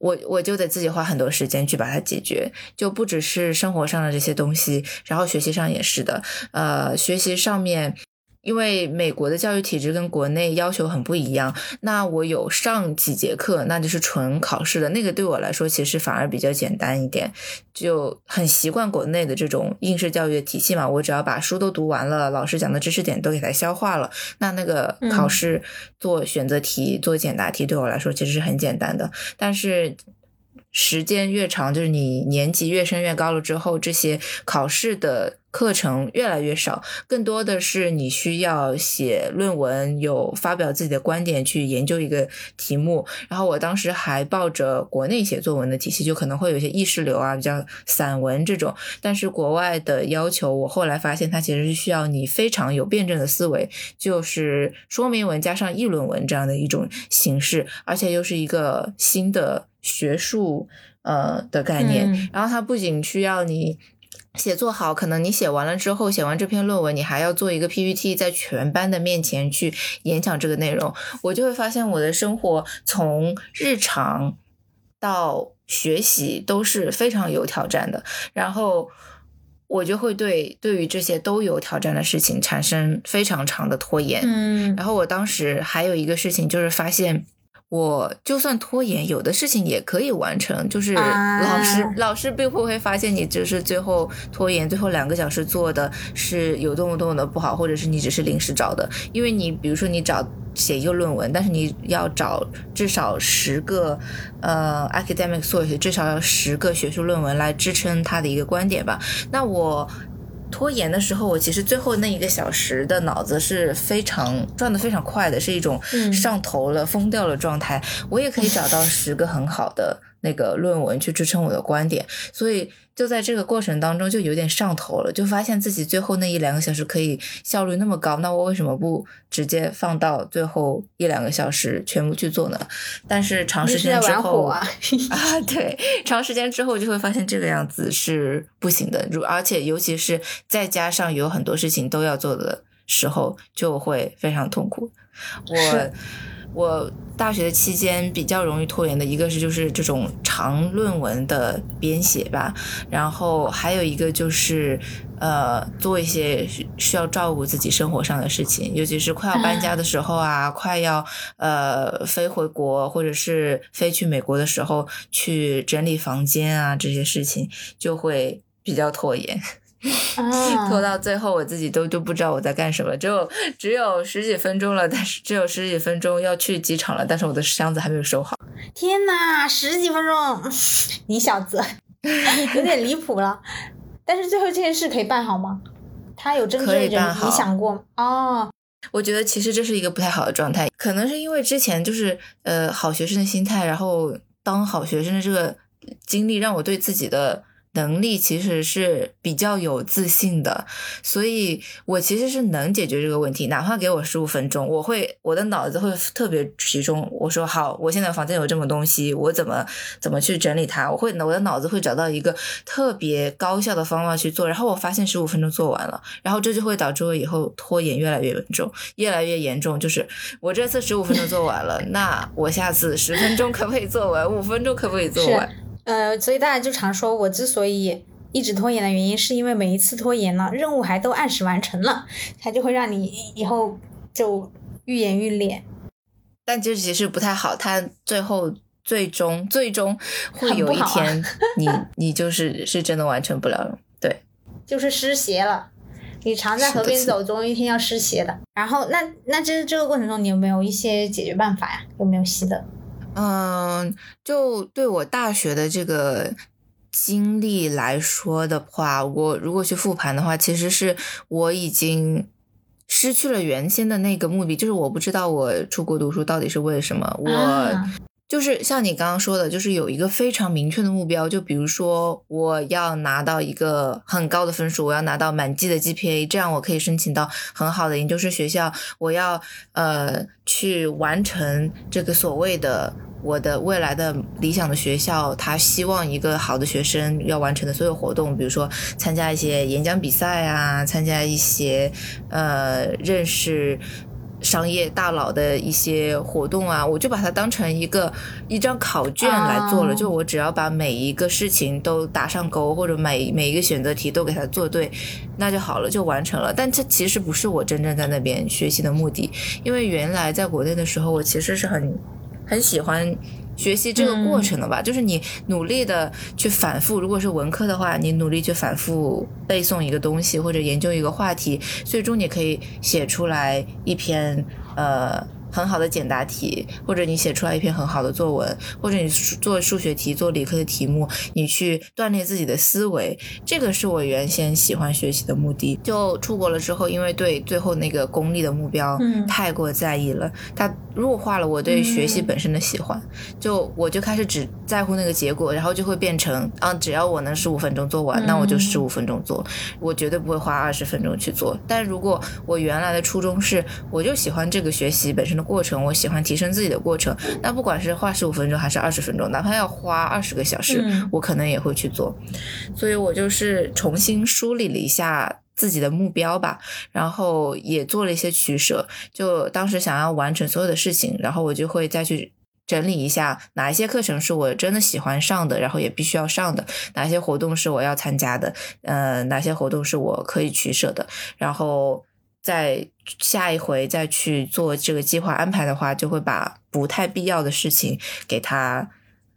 我我就得自己花很多时间去把它解决，就不只是生活上的这些东西，然后学习上也是的，呃，学习上面。因为美国的教育体制跟国内要求很不一样，那我有上几节课，那就是纯考试的那个，对我来说其实反而比较简单一点，就很习惯国内的这种应试教育的体系嘛。我只要把书都读完了，老师讲的知识点都给它消化了，那那个考试做选择题、做简答题对我来说其实是很简单的。但是时间越长，就是你年级越升越高了之后，这些考试的。课程越来越少，更多的是你需要写论文，有发表自己的观点，去研究一个题目。然后我当时还抱着国内写作文的体系，就可能会有一些意识流啊，比较散文这种。但是国外的要求，我后来发现它其实是需要你非常有辩证的思维，就是说明文加上议论文这样的一种形式，而且又是一个新的学术呃的概念。然后它不仅需要你。写作好，可能你写完了之后，写完这篇论文，你还要做一个 PPT，在全班的面前去演讲这个内容，我就会发现我的生活从日常到学习都是非常有挑战的，然后我就会对对于这些都有挑战的事情产生非常长的拖延。嗯，然后我当时还有一个事情就是发现。我就算拖延，有的事情也可以完成。就是老师，老师并不会发现你只是最后拖延，最后两个小时做的是有多么多么的不好，或者是你只是临时找的。因为你比如说你找写一个论文，但是你要找至少十个呃 academic source，至少要十个学术论文来支撑他的一个观点吧。那我。拖延的时候，我其实最后那一个小时的脑子是非常转的非常快的，是一种上头了、疯掉了状态。我也可以找到十个很好的那个论文去支撑我的观点，所以。就在这个过程当中，就有点上头了，就发现自己最后那一两个小时可以效率那么高，那我为什么不直接放到最后一两个小时全部去做呢？但是长时间之后啊，对，长时间之后就会发现这个样子是不行的，如而且尤其是再加上有很多事情都要做的时候，就会非常痛苦。我。我大学的期间比较容易拖延的一个是就是这种长论文的编写吧，然后还有一个就是呃做一些需要照顾自己生活上的事情，尤其是快要搬家的时候啊，快要呃飞回国或者是飞去美国的时候，去整理房间啊这些事情就会比较拖延。拖到最后，我自己都都不知道我在干什么。只有只有十几分钟了，但是只有十几分钟要去机场了，但是我的箱子还没有收好。天呐，十几分钟，你小子 有点离谱了。但是最后这件事可以办好吗？他有真正你想过哦。我觉得其实这是一个不太好的状态，可能是因为之前就是呃好学生的心态，然后当好学生的这个经历，让我对自己的。能力其实是比较有自信的，所以我其实是能解决这个问题。哪怕给我十五分钟，我会我的脑子会特别集中。我说好，我现在房间有这么东西，我怎么怎么去整理它？我会我的脑子会找到一个特别高效的方法去做。然后我发现十五分钟做完了，然后这就会导致我以后拖延越来越严重，越来越严重。就是我这次十五分钟做完了，那我下次十分钟可不可以做完？五分钟可不可以做完？呃，所以大家就常说，我之所以一直拖延的原因，是因为每一次拖延了，任务还都按时完成了，它就会让你以后就愈演愈烈。但这其实不太好，它最后最终最终会有一天，你你就是是真的完成不了了，对，就是失邪了。你常在河边走，总有一天要失鞋的。然后，那那这这个过程中，你有没有一些解决办法呀？有没有习的？嗯，就对我大学的这个经历来说的话，我如果去复盘的话，其实是我已经失去了原先的那个目的，就是我不知道我出国读书到底是为什么。我。就是像你刚刚说的，就是有一个非常明确的目标，就比如说我要拿到一个很高的分数，我要拿到满级的 GPA，这样我可以申请到很好的研究生学校。我要呃去完成这个所谓的我的未来的理想的学校，他希望一个好的学生要完成的所有活动，比如说参加一些演讲比赛啊，参加一些呃认识。商业大佬的一些活动啊，我就把它当成一个一张考卷来做了。就我只要把每一个事情都打上勾，或者每每一个选择题都给它做对，那就好了，就完成了。但这其实不是我真正在那边学习的目的，因为原来在国内的时候，我其实是很很喜欢。学习这个过程的吧，就是你努力的去反复。如果是文科的话，你努力去反复背诵一个东西或者研究一个话题，最终你可以写出来一篇呃。很好的简答题，或者你写出来一篇很好的作文，或者你做数学题、做理科的题目，你去锻炼自己的思维，这个是我原先喜欢学习的目的。就出国了之后，因为对最后那个功利的目标太过在意了，它弱化了我对学习本身的喜欢。就我就开始只在乎那个结果，然后就会变成啊，只要我能十五分钟做完，那我就十五分钟做，我绝对不会花二十分钟去做。但如果我原来的初衷是，我就喜欢这个学习本身的。过程，我喜欢提升自己的过程。那不管是花十五分钟还是二十分钟，哪怕要花二十个小时，我可能也会去做。所以我就是重新梳理了一下自己的目标吧，然后也做了一些取舍。就当时想要完成所有的事情，然后我就会再去整理一下哪一些课程是我真的喜欢上的，然后也必须要上的；哪些活动是我要参加的，呃，哪些活动是我可以取舍的，然后。在下一回再去做这个计划安排的话，就会把不太必要的事情给他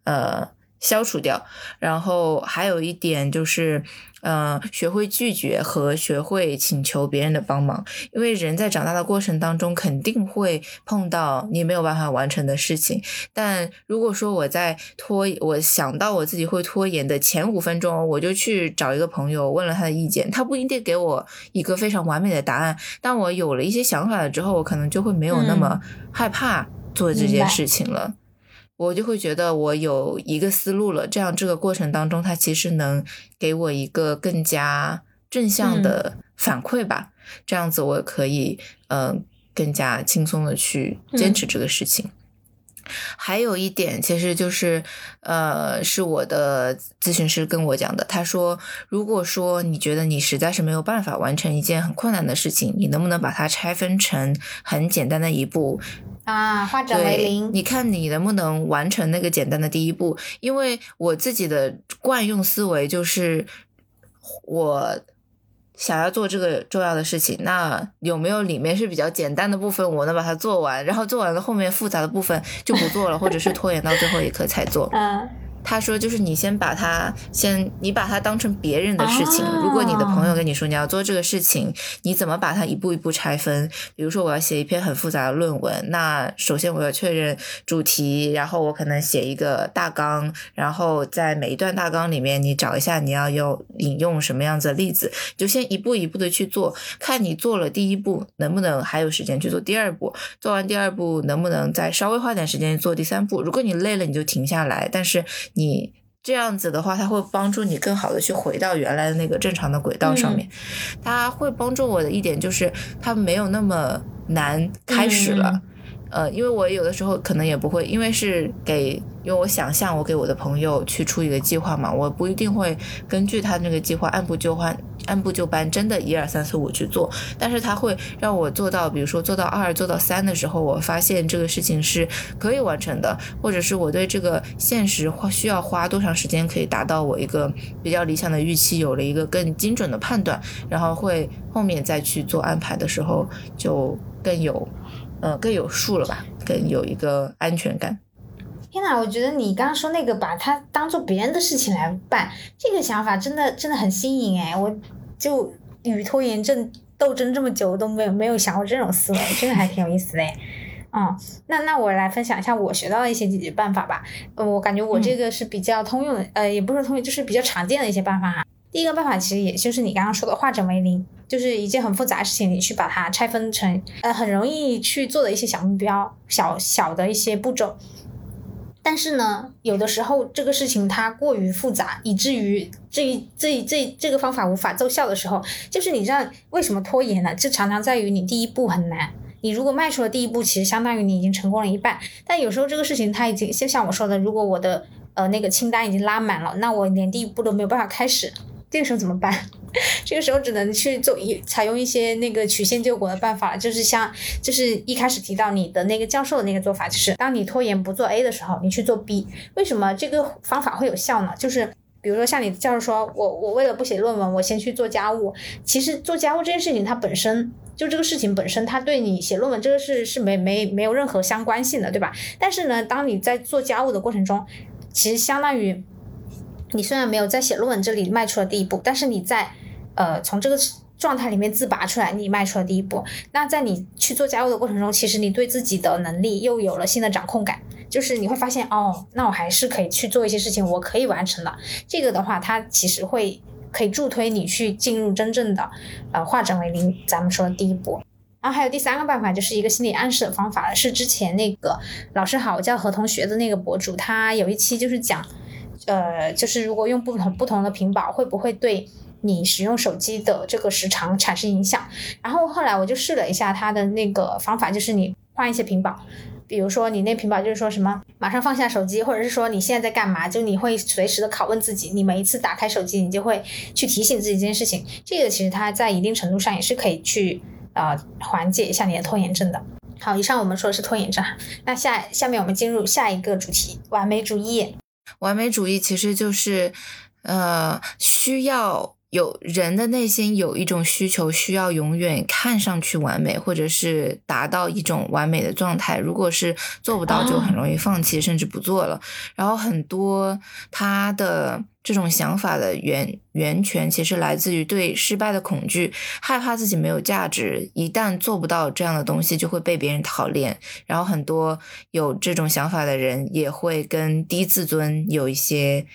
呃消除掉。然后还有一点就是。嗯，学会拒绝和学会请求别人的帮忙，因为人在长大的过程当中肯定会碰到你没有办法完成的事情。但如果说我在拖，我想到我自己会拖延的前五分钟，我就去找一个朋友问了他的意见，他不一定给我一个非常完美的答案，但我有了一些想法了之后，我可能就会没有那么害怕做这件事情了。我就会觉得我有一个思路了，这样这个过程当中，它其实能给我一个更加正向的反馈吧。这样子我可以嗯更加轻松的去坚持这个事情。还有一点，其实就是呃是我的咨询师跟我讲的，他说，如果说你觉得你实在是没有办法完成一件很困难的事情，你能不能把它拆分成很简单的一步？啊，化整为零。你看你能不能完成那个简单的第一步？因为我自己的惯用思维就是，我想要做这个重要的事情，那有没有里面是比较简单的部分，我能把它做完，然后做完了后面复杂的部分就不做了，或者是拖延到最后一刻才做。嗯。他说：“就是你先把它先，你把它当成别人的事情。如果你的朋友跟你说你要做这个事情，你怎么把它一步一步拆分？比如说我要写一篇很复杂的论文，那首先我要确认主题，然后我可能写一个大纲，然后在每一段大纲里面，你找一下你要用引用什么样子的例子，就先一步一步的去做，看你做了第一步能不能还有时间去做第二步，做完第二步能不能再稍微花点时间做第三步？如果你累了，你就停下来，但是。你这样子的话，它会帮助你更好的去回到原来的那个正常的轨道上面。它会帮助我的一点就是，它没有那么难开始了。呃，因为我有的时候可能也不会，因为是给，因为我想象我给我的朋友去出一个计划嘛，我不一定会根据他那个计划按部就班。按部就班，真的一二三四五去做。但是它会让我做到，比如说做到二、做到三的时候，我发现这个事情是可以完成的，或者是我对这个现实花需要花多长时间可以达到我一个比较理想的预期，有了一个更精准的判断，然后会后面再去做安排的时候就更有，呃，更有数了吧，更有一个安全感。天呐，我觉得你刚刚说那个把它当做别人的事情来办，这个想法真的真的很新颖哎！我就与拖延症斗争这么久都没有没有想过这种思维，真的还挺有意思的。嗯，那那我来分享一下我学到的一些解决办法吧。我感觉我这个是比较通用的，呃，也不是通用，就是比较常见的一些办法哈。第一个办法其实也就是你刚刚说的化整为零，就是一件很复杂的事情，你去把它拆分成呃很容易去做的一些小目标、小小的一些步骤。但是呢，有的时候这个事情它过于复杂，以至于这一这一这这个方法无法奏效的时候，就是你知道为什么拖延呢？这常常在于你第一步很难。你如果迈出了第一步，其实相当于你已经成功了一半。但有时候这个事情它已经就像我说的，如果我的呃那个清单已经拉满了，那我连第一步都没有办法开始。这个时候怎么办？这个时候只能去做一采用一些那个曲线救国的办法，就是像就是一开始提到你的那个教授的那个做法，就是当你拖延不做 A 的时候，你去做 B。为什么这个方法会有效呢？就是比如说像你教授说，我我为了不写论文，我先去做家务。其实做家务这件事情，它本身就这个事情本身，它对你写论文这个事是没没没有任何相关性的，对吧？但是呢，当你在做家务的过程中，其实相当于。你虽然没有在写论文这里迈出了第一步，但是你在，呃，从这个状态里面自拔出来，你迈出了第一步。那在你去做家务的过程中，其实你对自己的能力又有了新的掌控感，就是你会发现，哦，那我还是可以去做一些事情，我可以完成的。这个的话，它其实会可以助推你去进入真正的，呃，化整为零。咱们说的第一步。然后还有第三个办法，就是一个心理暗示的方法，是之前那个老师好，我叫何同学的那个博主，他有一期就是讲。呃，就是如果用不同不同的屏保，会不会对你使用手机的这个时长产生影响？然后后来我就试了一下它的那个方法，就是你换一些屏保，比如说你那屏保就是说什么马上放下手机，或者是说你现在在干嘛，就你会随时的拷问自己，你每一次打开手机，你就会去提醒自己这件事情。这个其实它在一定程度上也是可以去呃缓解一下你的拖延症的。好，以上我们说的是拖延症，那下下面我们进入下一个主题，完美主义。完美主义其实就是，呃，需要有人的内心有一种需求，需要永远看上去完美，或者是达到一种完美的状态。如果是做不到，就很容易放弃，甚至不做了。然后很多他的。这种想法的源源泉其实来自于对失败的恐惧，害怕自己没有价值，一旦做不到这样的东西就会被别人讨厌。然后很多有这种想法的人也会跟低自尊有一些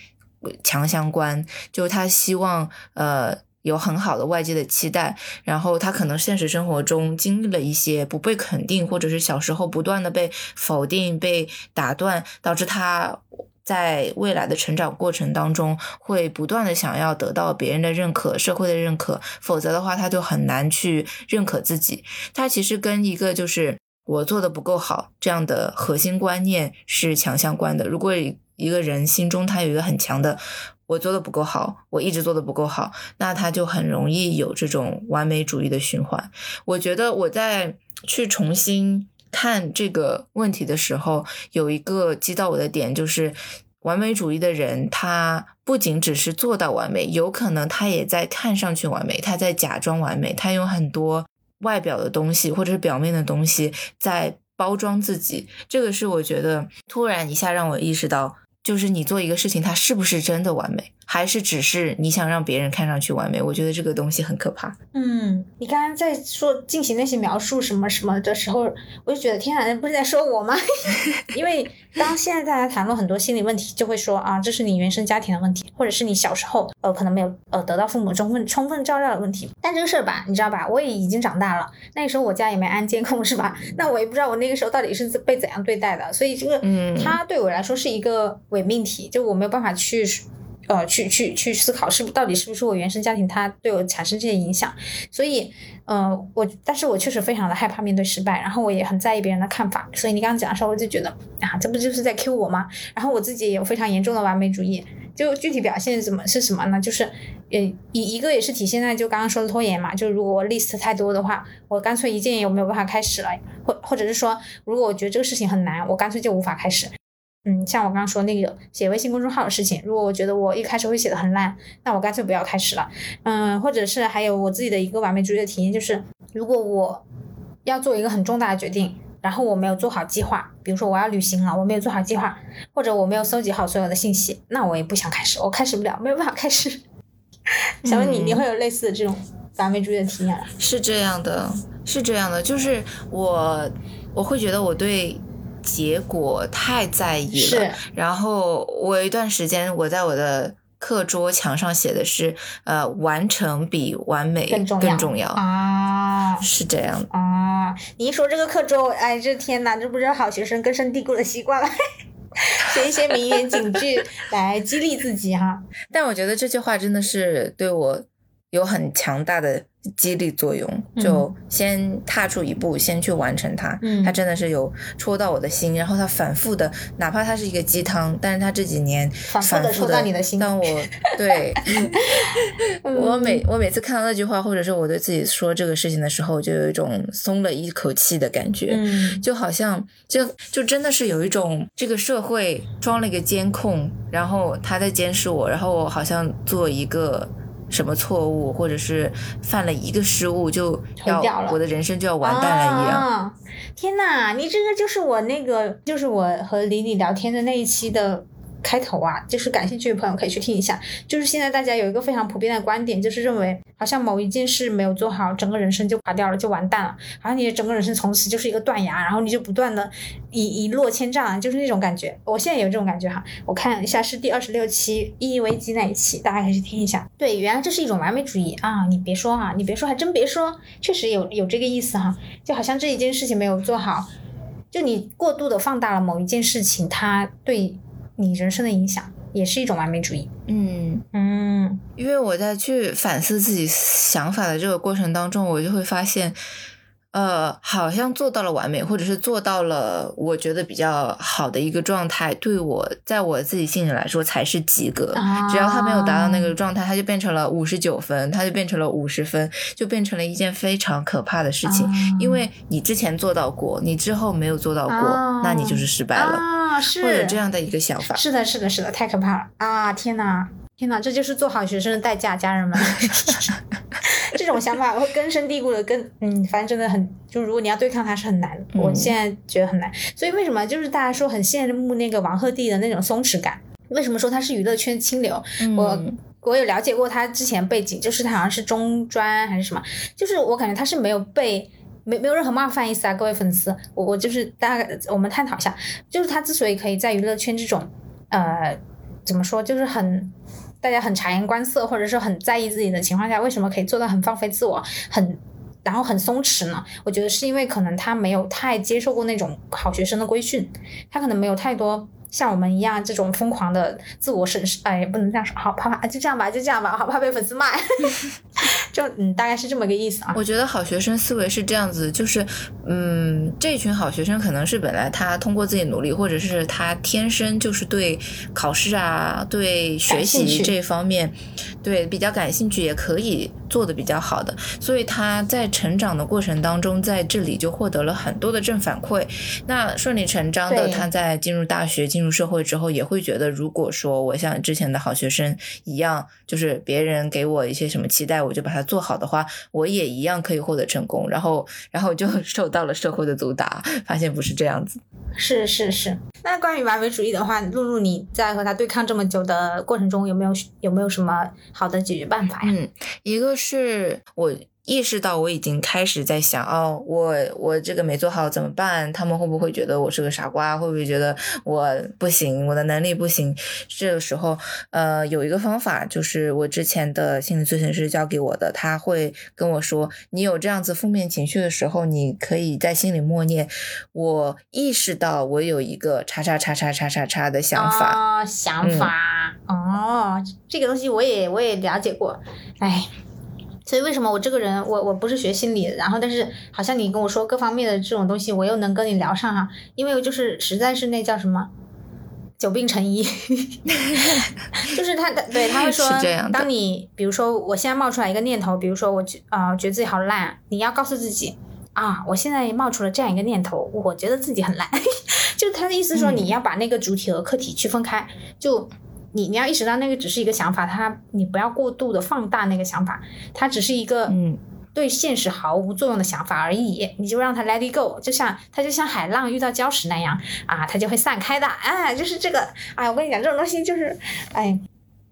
强相关，就他希望呃有很好的外界的期待，然后他可能现实生活中经历了一些不被肯定，或者是小时候不断的被否定、被打断，导致他。在未来的成长过程当中，会不断的想要得到别人的认可、社会的认可，否则的话，他就很难去认可自己。他其实跟一个就是我做的不够好这样的核心观念是强相关的。如果一个人心中他有一个很强的我做的不够好，我一直做的不够好，那他就很容易有这种完美主义的循环。我觉得我在去重新。看这个问题的时候，有一个击到我的点，就是完美主义的人，他不仅只是做到完美，有可能他也在看上去完美，他在假装完美，他用很多外表的东西或者是表面的东西在包装自己。这个是我觉得突然一下让我意识到，就是你做一个事情，它是不是真的完美？还是只是你想让别人看上去完美？我觉得这个东西很可怕。嗯，你刚刚在说进行那些描述什么什么的时候，我就觉得天啊，那不是在说我吗？因为当现在大家谈论很多心理问题，就会说啊，这是你原生家庭的问题，或者是你小时候呃可能没有呃得到父母充分充分照料的问题。但这个事儿吧，你知道吧？我也已经长大了，那个时候我家也没安监控，是吧？那我也不知道我那个时候到底是被怎样对待的，所以这个嗯，它对我来说是一个伪命题，就我没有办法去。呃，去去去思考是不到底是不是我原生家庭它对我产生这些影响，所以，呃，我但是我确实非常的害怕面对失败，然后我也很在意别人的看法，所以你刚刚讲的时候，我就觉得啊，这不就是在 Q 我吗？然后我自己也有非常严重的完美主义，就具体表现怎么是什么呢？就是呃一一个也是体现在就刚刚说的拖延嘛，就如果我 list 太多的话，我干脆一件也没有办法开始了，或或者是说，如果我觉得这个事情很难，我干脆就无法开始。嗯，像我刚刚说那个写微信公众号的事情，如果我觉得我一开始会写的很烂，那我干脆不要开始了。嗯，或者是还有我自己的一个完美主义的体验，就是如果我要做一个很重大的决定，然后我没有做好计划，比如说我要旅行了，我没有做好计划，或者我没有搜集好所有的信息，那我也不想开始，我开始不了，没有办法开始。想问你，你会有类似的这种完美主义的体验吗？是这样的，是这样的，就是我我会觉得我对。结果太在意了，是。然后我有一段时间，我在我的课桌墙上写的是，呃，完成比完美更重要啊，是这样啊。你一说这个课桌，哎，这天哪，这不是好学生根深蒂固的习惯了，写一些名言警句来激励自己哈。但我觉得这句话真的是对我有很强大的。激励作用，就先踏出一步，先去完成它。嗯，它真的是有戳到我的心，然后它反复的，哪怕它是一个鸡汤，但是它这几年反复的戳到你的心。当我 对，我每我每次看到那句话，或者是我对自己说这个事情的时候，就有一种松了一口气的感觉。嗯，就好像就就真的是有一种这个社会装了一个监控，然后他在监视我，然后我好像做一个。什么错误，或者是犯了一个失误，就要我的人生就要完蛋了一样。天哪，你这个就是我那个，就是我和李李聊天的那一期的。开头啊，就是感兴趣的朋友可以去听一下。就是现在大家有一个非常普遍的观点，就是认为好像某一件事没有做好，整个人生就垮掉了，就完蛋了。好像你的整个人生从此就是一个断崖，然后你就不断的一一落千丈，就是那种感觉。我现在有这种感觉哈。我看一下是第二十六期《意义危机》那一期，大家可以去听一下。对，原来这是一种完美主义啊！你别说哈，你别说，还真别说，确实有有这个意思哈。就好像这一件事情没有做好，就你过度的放大了某一件事情，它对。你人生的影响也是一种完美主义。嗯嗯，因为我在去反思自己想法的这个过程当中，我就会发现。呃，好像做到了完美，或者是做到了我觉得比较好的一个状态，对我在我自己心里来说才是及格。只要他没有达到那个状态，他就变成了五十九分，他就变成了五十分，就变成了一件非常可怕的事情。因为你之前做到过，你之后没有做到过，那你就是失败了。啊，是，会有这样的一个想法。是的，是的，是的，太可怕了啊！天呐，天呐，这就是做好学生的代价，家人们。这种想法会根深蒂固的，跟嗯，反正真的很，就如果你要对抗它是很难。我现在觉得很难，所以为什么就是大家说很羡慕那个王鹤棣的那种松弛感？为什么说他是娱乐圈清流？我我有了解过他之前背景，就是他好像是中专还是什么，就是我感觉他是没有被没没有任何冒犯意思啊，各位粉丝，我我就是大概我们探讨一下，就是他之所以可以在娱乐圈这种呃怎么说，就是很。大家很察言观色，或者是很在意自己的情况下，为什么可以做到很放飞自我，很然后很松弛呢？我觉得是因为可能他没有太接受过那种好学生的规训，他可能没有太多。像我们一样这种疯狂的自我审视，哎，不能这样说，好怕怕，就这样吧，就这样吧，好怕被粉丝骂 就嗯，大概是这么个意思啊。我觉得好学生思维是这样子，就是嗯，这群好学生可能是本来他通过自己努力，或者是他天生就是对考试啊、对学习这方面，对比较感兴趣，也可以做的比较好的，所以他在成长的过程当中，在这里就获得了很多的正反馈，那顺理成章的他在进入大学进。入社会之后，也会觉得，如果说我像之前的好学生一样，就是别人给我一些什么期待，我就把它做好的话，我也一样可以获得成功。然后，然后就 受到了社会的毒打，发现不是这样子。是是是。那关于完美主义的话，露露你在和他对抗这么久的过程中，有没有有没有什么好的解决办法呀？嗯，一个是我。意识到我已经开始在想哦，我我这个没做好怎么办？他们会不会觉得我是个傻瓜？会不会觉得我不行？我的能力不行？这个时候，呃，有一个方法，就是我之前的心理咨询师教给我的，他会跟我说，你有这样子负面情绪的时候，你可以在心里默念：我意识到我有一个叉叉叉叉叉叉叉的想法。哦想法哦，这个东西我也我也了解过，哎。所以为什么我这个人，我我不是学心理的，然后但是好像你跟我说各方面的这种东西，我又能跟你聊上哈，因为就是实在是那叫什么，久病成医，就是他对他会说当你比如说我现在冒出来一个念头，比如说我觉啊、觉得自己好烂，你要告诉自己啊，我现在冒出了这样一个念头，我觉得自己很烂，就是他的意思说嗯你要把那个主体和客体区分开，就。你你要意识到那个只是一个想法，它你不要过度的放大那个想法，它只是一个嗯。对现实毫无作用的想法而已，你就让它 let it go，就像它就像海浪遇到礁石那样啊，它就会散开的，哎，就是这个，哎，我跟你讲，这种东西就是，哎，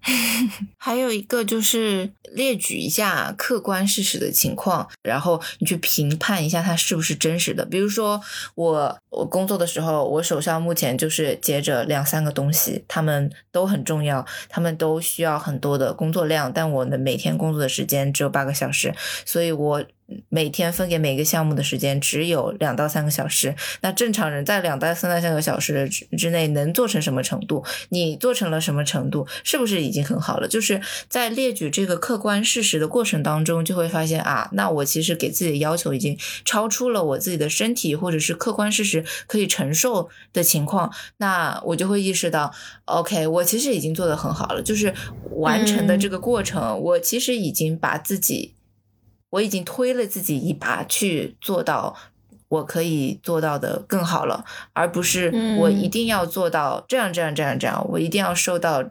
还有一个就是列举一下客观事实的情况，然后你去评判一下它是不是真实的。比如说我我工作的时候，我手上目前就是接着两三个东西，他们都很重要，他们都需要很多的工作量，但我的每天工作的时间只有八个小时，所以我每天分给每个项目的时间只有两到三个小时。那正常人在两到三到三个小时之之内能做成什么程度？你做成了什么程度？是不是已经很好了？就是在列举这个客观事实的过程当中，就会发现啊，那我其实给自己的要求已经超出了我自己的身体或者是客观事实可以承受的情况，那我就会意识到，OK，我其实已经做得很好了，就是完成的这个过程，我其实已经把自己。我已经推了自己一把去做到我可以做到的更好了，而不是我一定要做到这样这样这样这样，我一定要受到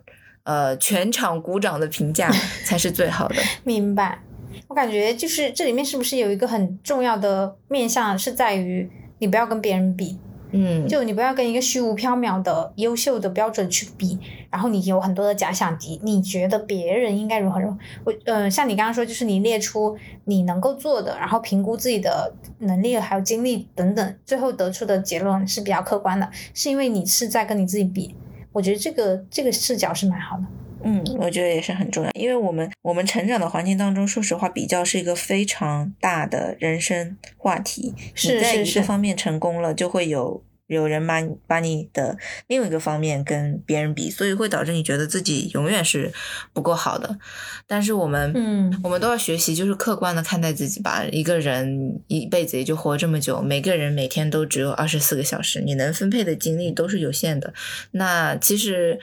呃全场鼓掌的评价 才是最好的。明白。我感觉就是这里面是不是有一个很重要的面向，是在于你不要跟别人比，嗯，就你不要跟一个虚无缥缈的优秀的标准去比，然后你有很多的假想敌，你觉得别人应该如何如何？我呃，像你刚刚说，就是你列出你能够做的，然后评估自己的能力还有精力等等，最后得出的结论是比较客观的，是因为你是在跟你自己比。我觉得这个这个视角是蛮好的。嗯，我觉得也是很重要，因为我们我们成长的环境当中，说实话，比较是一个非常大的人生话题。是你在一个方面成功了，就会有有人把你把你的另一个方面跟别人比，所以会导致你觉得自己永远是不够好的。但是我们，嗯我们都要学习，就是客观的看待自己吧。一个人一辈子也就活这么久，每个人每天都只有二十四个小时，你能分配的精力都是有限的。那其实，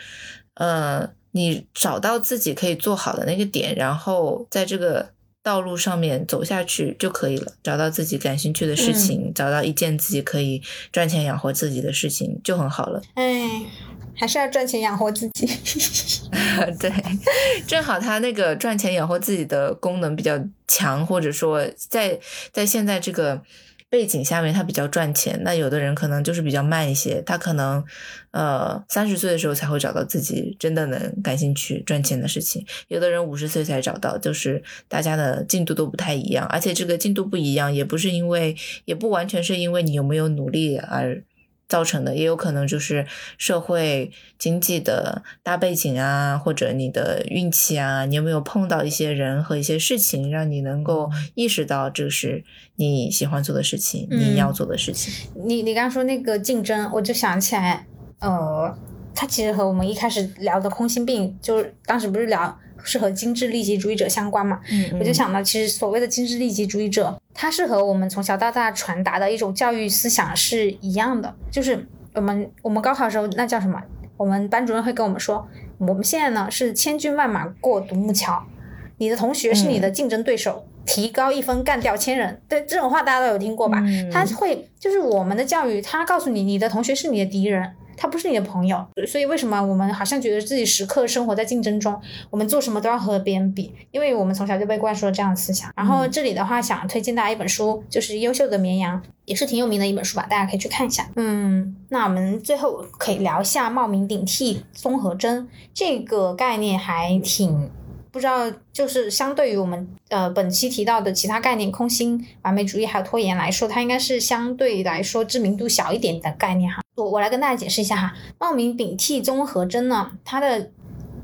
呃，你找到自己可以做好的那个点，然后在这个道路上面走下去就可以了。找到自己感兴趣的事情，找到一件自己可以赚钱养活自己的事情就很好了。哎，还是要赚钱养活自己。对，正好他那个赚钱养活自己的功能比较强，或者说在在现在这个背景下面，他比较赚钱。那有的人可能就是比较慢一些，他可能呃三十岁的时候才会找到自己真的能感兴趣赚钱的事情，有的人五十岁才找到，就是大家的进度都不太一样，而且这个进度不一样，也不是因为，也不完全是因为你有没有努力而。造成的，也有可能就是社会经济的大背景啊，或者你的运气啊，你有没有碰到一些人和一些事情，让你能够意识到这是你喜欢做的事情，你要做的事情。你你刚刚说那个竞争，我就想起来，呃，它其实和我们一开始聊的空心病，就是当时不是聊是和精致利己主义者相关嘛？嗯我就想到，其实所谓的精致利己主义者，它是和我们从小到大传达的一种教育思想是一样的，就是我们我们高考的时候那叫什么？我们班主任会跟我们说，我们现在呢是千军万马过独木桥，你的同学是你的竞争对手，提高一分干掉千人。对这种话大家都有听过吧？嗯他会就是我们的教育，他告诉你，你的同学是你的敌人。他不是你的朋友，所以为什么我们好像觉得自己时刻生活在竞争中？我们做什么都要和别人比，因为我们从小就被灌输了这样的思想。然后这里的话，想推荐大家一本书，就是《优秀的绵羊》，也是挺有名的一本书吧，大家可以去看一下。嗯，那我们最后可以聊一下冒名顶替综合征这个概念，还挺。不知道，就是相对于我们呃本期提到的其他概念，空心、完美主义还有拖延来说，它应该是相对来说知名度小一点的概念哈。我我来跟大家解释一下哈，冒名顶替综合征呢，它的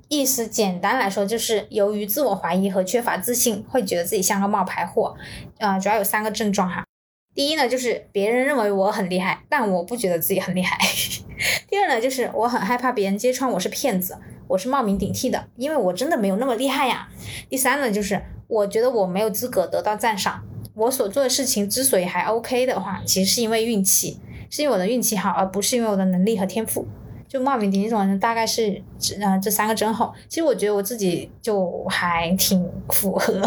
意思简单来说就是由于自我怀疑和缺乏自信，会觉得自己像个冒牌货。呃，主要有三个症状哈。第一呢，就是别人认为我很厉害，但我不觉得自己很厉害。第二呢，就是我很害怕别人揭穿我是骗子，我是冒名顶替的，因为我真的没有那么厉害呀。第三呢，就是我觉得我没有资格得到赞赏，我所做的事情之所以还 OK 的话，其实是因为运气，是因为我的运气好，而不是因为我的能力和天赋。就冒名顶替这种人大概是呃这三个之后，其实我觉得我自己就还挺符合。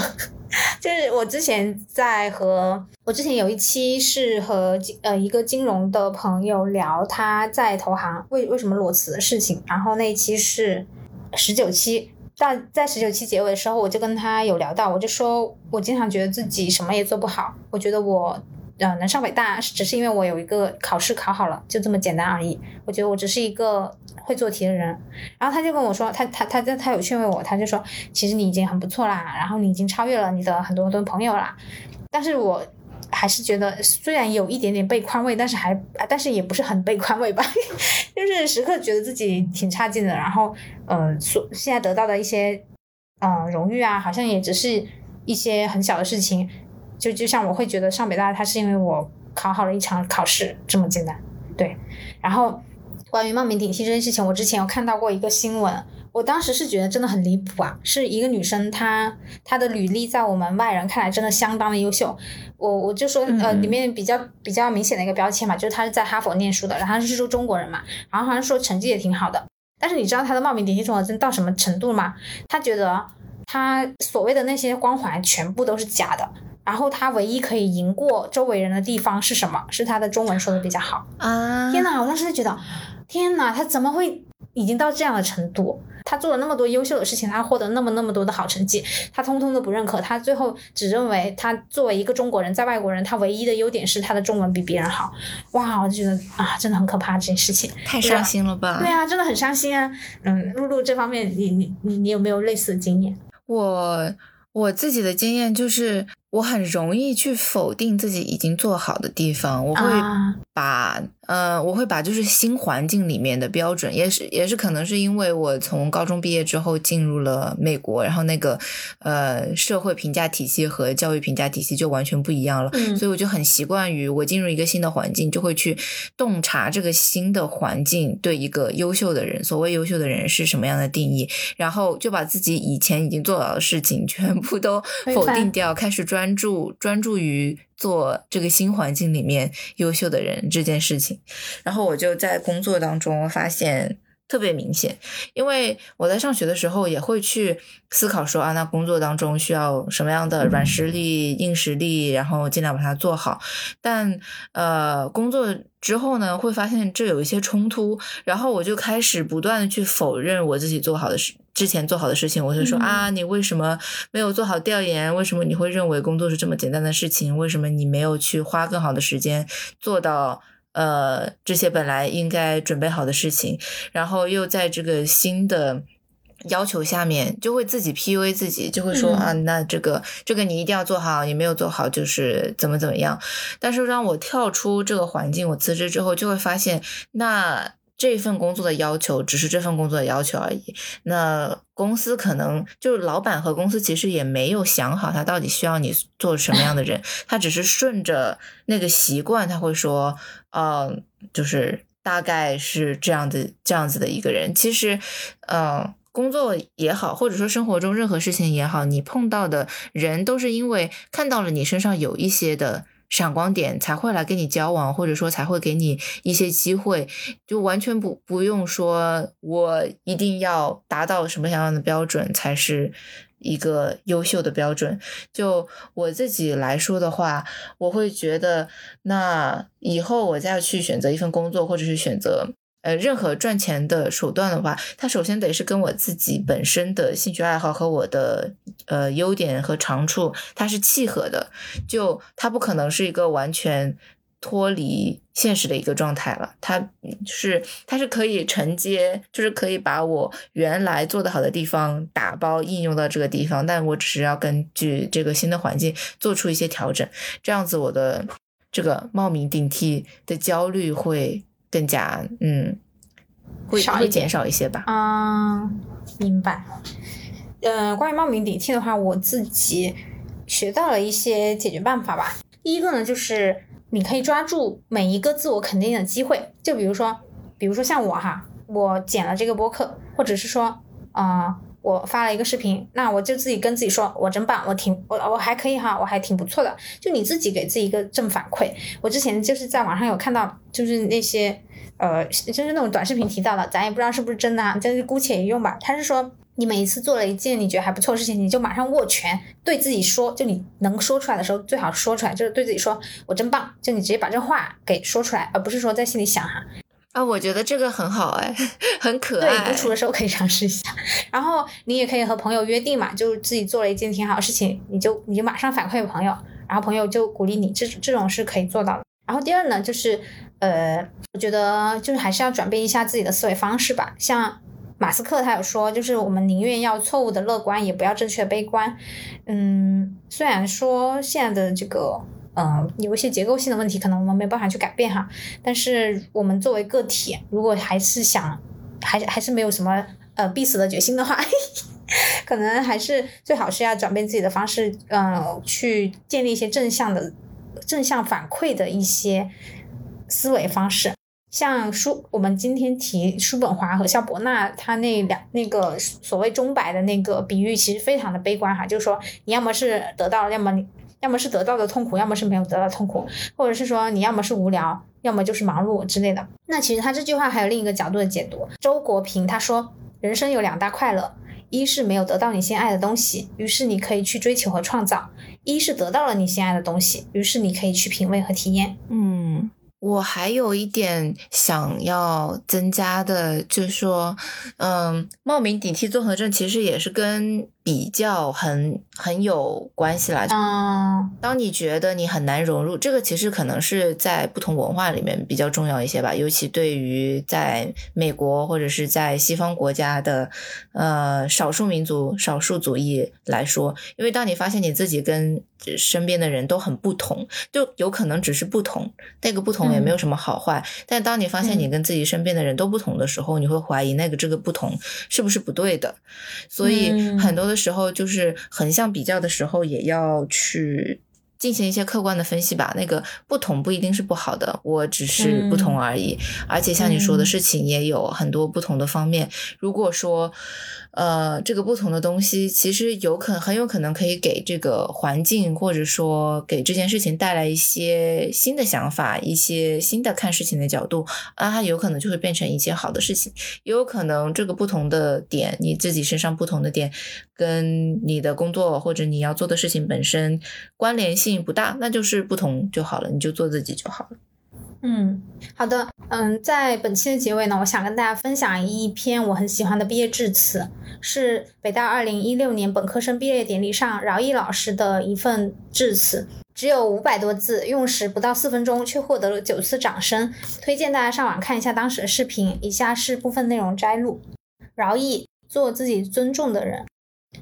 就是我之前在和我之前有一期是和金呃一个金融的朋友聊他在投行为为什么裸辞的事情，然后那一期是十九期，但在十九期结尾的时候，我就跟他有聊到，我就说我经常觉得自己什么也做不好，我觉得我。呃，能上北大只是因为我有一个考试考好了，就这么简单而已。我觉得我只是一个会做题的人。然后他就跟我说，他他他他他有劝慰我，他就说，其实你已经很不错啦，然后你已经超越了你的很多很多朋友啦。但是我还是觉得，虽然有一点点被宽慰，但是还但是也不是很被宽慰吧，就是时刻觉得自己挺差劲的。然后，呃，所现在得到的一些嗯荣誉啊，好像也只是一些很小的事情。就就像我会觉得上北大，它是因为我考好了一场考试这么简单，对。然后关于冒名顶替这件事情，我之前有看到过一个新闻，我当时是觉得真的很离谱啊，是一个女生，她她的履历在我们外人看来真的相当的优秀，我我就说呃里面比较比较明显的一个标签嘛，就是她是在哈佛念书的，然后是说中国人嘛，然后好像说成绩也挺好的，但是你知道她的冒名顶替综合症到什么程度吗？她觉得她所谓的那些光环全部都是假的。然后他唯一可以赢过周围人的地方是什么？是他的中文说的比较好啊！天哪，我当时就觉得，天哪，他怎么会已经到这样的程度？他做了那么多优秀的事情，他获得那么那么多的好成绩，他通通都不认可，他最后只认为他作为一个中国人，在外国人，他唯一的优点是他的中文比别人好。哇，我就觉得啊，真的很可怕这件事情，太伤心了吧？对啊，真的很伤心啊。嗯，露露这方面，你你你你有没有类似的经验？我我自己的经验就是。我很容易去否定自己已经做好的地方，我会把。呃，我会把就是新环境里面的标准，也是也是可能是因为我从高中毕业之后进入了美国，然后那个呃社会评价体系和教育评价体系就完全不一样了，所以我就很习惯于我进入一个新的环境，就会去洞察这个新的环境对一个优秀的人，所谓优秀的人是什么样的定义，然后就把自己以前已经做到的事情全部都否定掉，开始专注专注于。做这个新环境里面优秀的人这件事情，然后我就在工作当中发现特别明显，因为我在上学的时候也会去思考说啊，那工作当中需要什么样的软实力、硬实力，然后尽量把它做好。但呃，工作之后呢，会发现这有一些冲突，然后我就开始不断的去否认我自己做好的事。之前做好的事情，我就说啊，你为什么没有做好调研？为什么你会认为工作是这么简单的事情？为什么你没有去花更好的时间做到呃这些本来应该准备好的事情？然后又在这个新的要求下面，就会自己 PUA 自己，就会说啊，那这个这个你一定要做好，你没有做好就是怎么怎么样。但是让我跳出这个环境，我辞职之后就会发现那。这份工作的要求只是这份工作的要求而已。那公司可能就是老板和公司其实也没有想好他到底需要你做什么样的人，他只是顺着那个习惯，他会说，嗯，就是大概是这样的这样子的一个人。其实，嗯，工作也好，或者说生活中任何事情也好，你碰到的人都是因为看到了你身上有一些的。闪光点才会来跟你交往，或者说才会给你一些机会，就完全不不用说，我一定要达到什么样的标准才是一个优秀的标准。就我自己来说的话，我会觉得，那以后我再去选择一份工作，或者是选择。呃，任何赚钱的手段的话，它首先得是跟我自己本身的兴趣爱好和我的呃优点和长处，它是契合的。就它不可能是一个完全脱离现实的一个状态了。它是它是可以承接，就是可以把我原来做的好的地方打包应用到这个地方，但我只是要根据这个新的环境做出一些调整。这样子，我的这个冒名顶替的焦虑会。更加嗯，会会减少一些吧。啊，明白。嗯，关于冒名顶替的话，我自己学到了一些解决办法吧。第一个呢，就是你可以抓住每一个自我肯定的机会。就比如说，比如说像我哈，我剪了这个播客，或者是说，啊。我发了一个视频，那我就自己跟自己说，我真棒，我挺我我还可以哈，我还挺不错的。就你自己给自己一个正反馈。我之前就是在网上有看到，就是那些呃，就是那种短视频提到的，咱也不知道是不是真的，啊，就是姑且一用吧。他是说，你每一次做了一件你觉得还不错的事情，你就马上握拳对自己说，就你能说出来的时候最好说出来，就是对自己说我真棒，就你直接把这话给说出来，而不是说在心里想哈。啊，我觉得这个很好哎，很可爱。对，独处的时候可以尝试一下。然后你也可以和朋友约定嘛，就自己做了一件挺好的事情，你就你就马上反馈给朋友，然后朋友就鼓励你，这这种是可以做到的。然后第二呢，就是呃，我觉得就是还是要转变一下自己的思维方式吧。像马斯克他有说，就是我们宁愿要错误的乐观，也不要正确的悲观。嗯，虽然说现在的这个。嗯，有一些结构性的问题，可能我们没办法去改变哈。但是我们作为个体，如果还是想，还还是没有什么呃必死的决心的话，可能还是最好是要转变自己的方式，嗯，去建立一些正向的、正向反馈的一些思维方式。像叔，我们今天提叔本华和肖伯纳，他那两那个所谓钟摆的那个比喻，其实非常的悲观哈，就是说你要么是得到了，要么你。要么是得到的痛苦，要么是没有得到痛苦，或者是说你要么是无聊，要么就是忙碌之类的。那其实他这句话还有另一个角度的解读。周国平他说，人生有两大快乐，一是没有得到你心爱的东西，于是你可以去追求和创造；一是得到了你心爱的东西，于是你可以去品味和体验。嗯。我还有一点想要增加的，就是说，嗯，冒名顶替综合症其实也是跟比较很很有关系啦。嗯，当你觉得你很难融入，这个其实可能是在不同文化里面比较重要一些吧，尤其对于在美国或者是在西方国家的呃少数民族、少数族裔来说，因为当你发现你自己跟身边的人都很不同，就有可能只是不同，那个不同也没有什么好坏。但当你发现你跟自己身边的人都不同的时候，你会怀疑那个这个不同是不是不对的。所以很多的时候，就是横向比较的时候，也要去。进行一些客观的分析吧，那个不同不一定是不好的，我只是不同而已。而且像你说的事情也有很多不同的方面。如果说，呃，这个不同的东西其实有可很有可能可以给这个环境或者说给这件事情带来一些新的想法，一些新的看事情的角度，啊，它有可能就会变成一件好的事情。也有可能这个不同的点，你自己身上不同的点，跟你的工作或者你要做的事情本身关联性。不大，那就是不同就好了，你就做自己就好了。嗯，好的，嗯，在本期的结尾呢，我想跟大家分享一篇我很喜欢的毕业致辞，是北大二零一六年本科生毕业典礼上饶毅老师的一份致辞，只有五百多字，用时不到四分钟，却获得了九次掌声。推荐大家上网看一下当时的视频，以下是部分内容摘录：饶毅，做自己尊重的人，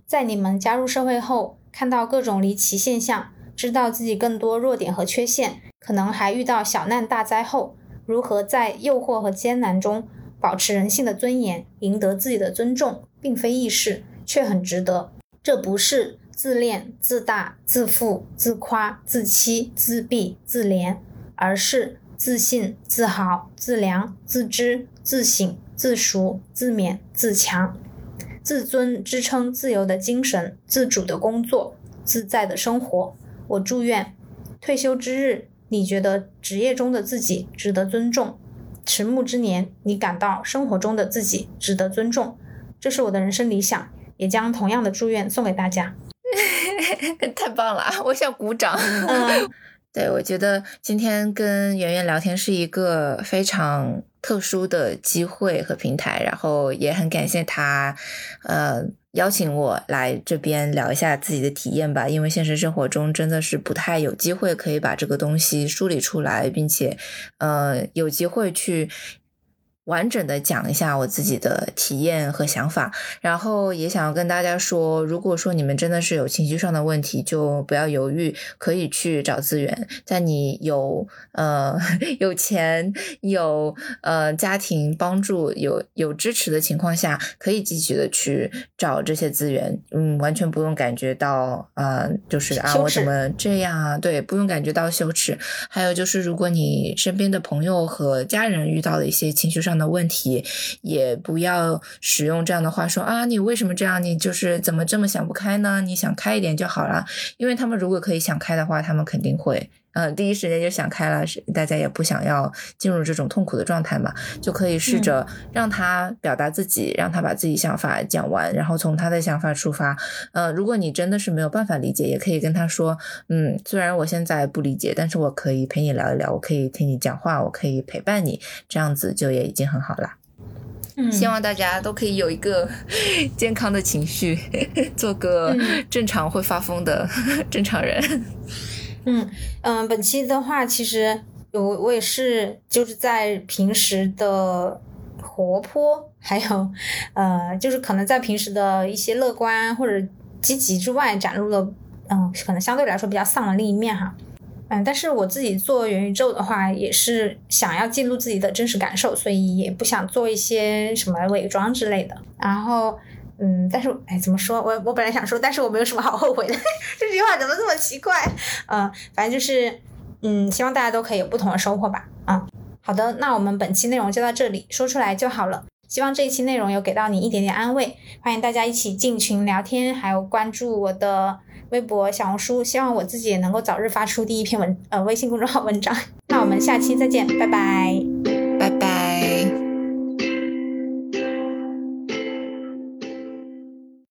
在你们加入社会后，看到各种离奇现象。知道自己更多弱点和缺陷，可能还遇到小难大灾后，如何在诱惑和艰难中保持人性的尊严，赢得自己的尊重，并非易事，却很值得。这不是自恋、自大、自负、自夸、自欺、自闭、自怜，而是自信、自豪、自良、自知、自省、自赎、自勉、自强、自尊，支撑自由的精神，自主的工作，自在的生活。我祝愿退休之日，你觉得职业中的自己值得尊重；迟暮之年，你感到生活中的自己值得尊重。这是我的人生理想，也将同样的祝愿送给大家。太棒了，我想鼓掌。对，我觉得今天跟圆圆聊天是一个非常特殊的机会和平台，然后也很感谢他，呃，邀请我来这边聊一下自己的体验吧。因为现实生活中真的是不太有机会可以把这个东西梳理出来，并且，呃，有机会去。完整的讲一下我自己的体验和想法，然后也想要跟大家说，如果说你们真的是有情绪上的问题，就不要犹豫，可以去找资源，在你有呃 有钱有呃家庭帮助有有支持的情况下，可以积极的去找这些资源，嗯，完全不用感觉到呃就是啊我怎么这样啊，对，不用感觉到羞耻。还有就是，如果你身边的朋友和家人遇到了一些情绪上，的问题，也不要使用这样的话说啊，你为什么这样？你就是怎么这么想不开呢？你想开一点就好了。因为他们如果可以想开的话，他们肯定会。嗯，第一时间就想开了，是大家也不想要进入这种痛苦的状态嘛，就可以试着让他表达自己，让他把自己想法讲完，然后从他的想法出发。嗯，如果你真的是没有办法理解，也可以跟他说，嗯，虽然我现在不理解，但是我可以陪你聊一聊，我可以听你讲话，我可以陪伴你，这样子就也已经很好了。嗯，希望大家都可以有一个 健康的情绪，做个正常会发疯的 正常人。嗯嗯，本期的话，其实我我也是就是在平时的活泼，还有呃，就是可能在平时的一些乐观或者积极之外，展露了嗯，可能相对来说比较丧的另一面哈。嗯，但是我自己做元宇宙的话，也是想要记录自己的真实感受，所以也不想做一些什么伪装之类的。然后。嗯，但是哎，怎么说？我我本来想说，但是我没有什么好后悔的。这句话怎么这么奇怪？嗯，反正就是，嗯，希望大家都可以有不同的收获吧。啊，好的，那我们本期内容就到这里，说出来就好了。希望这一期内容有给到你一点点安慰。欢迎大家一起进群聊天，还有关注我的微博、小红书。希望我自己也能够早日发出第一篇文呃微信公众号文章。那我们下期再见，拜拜。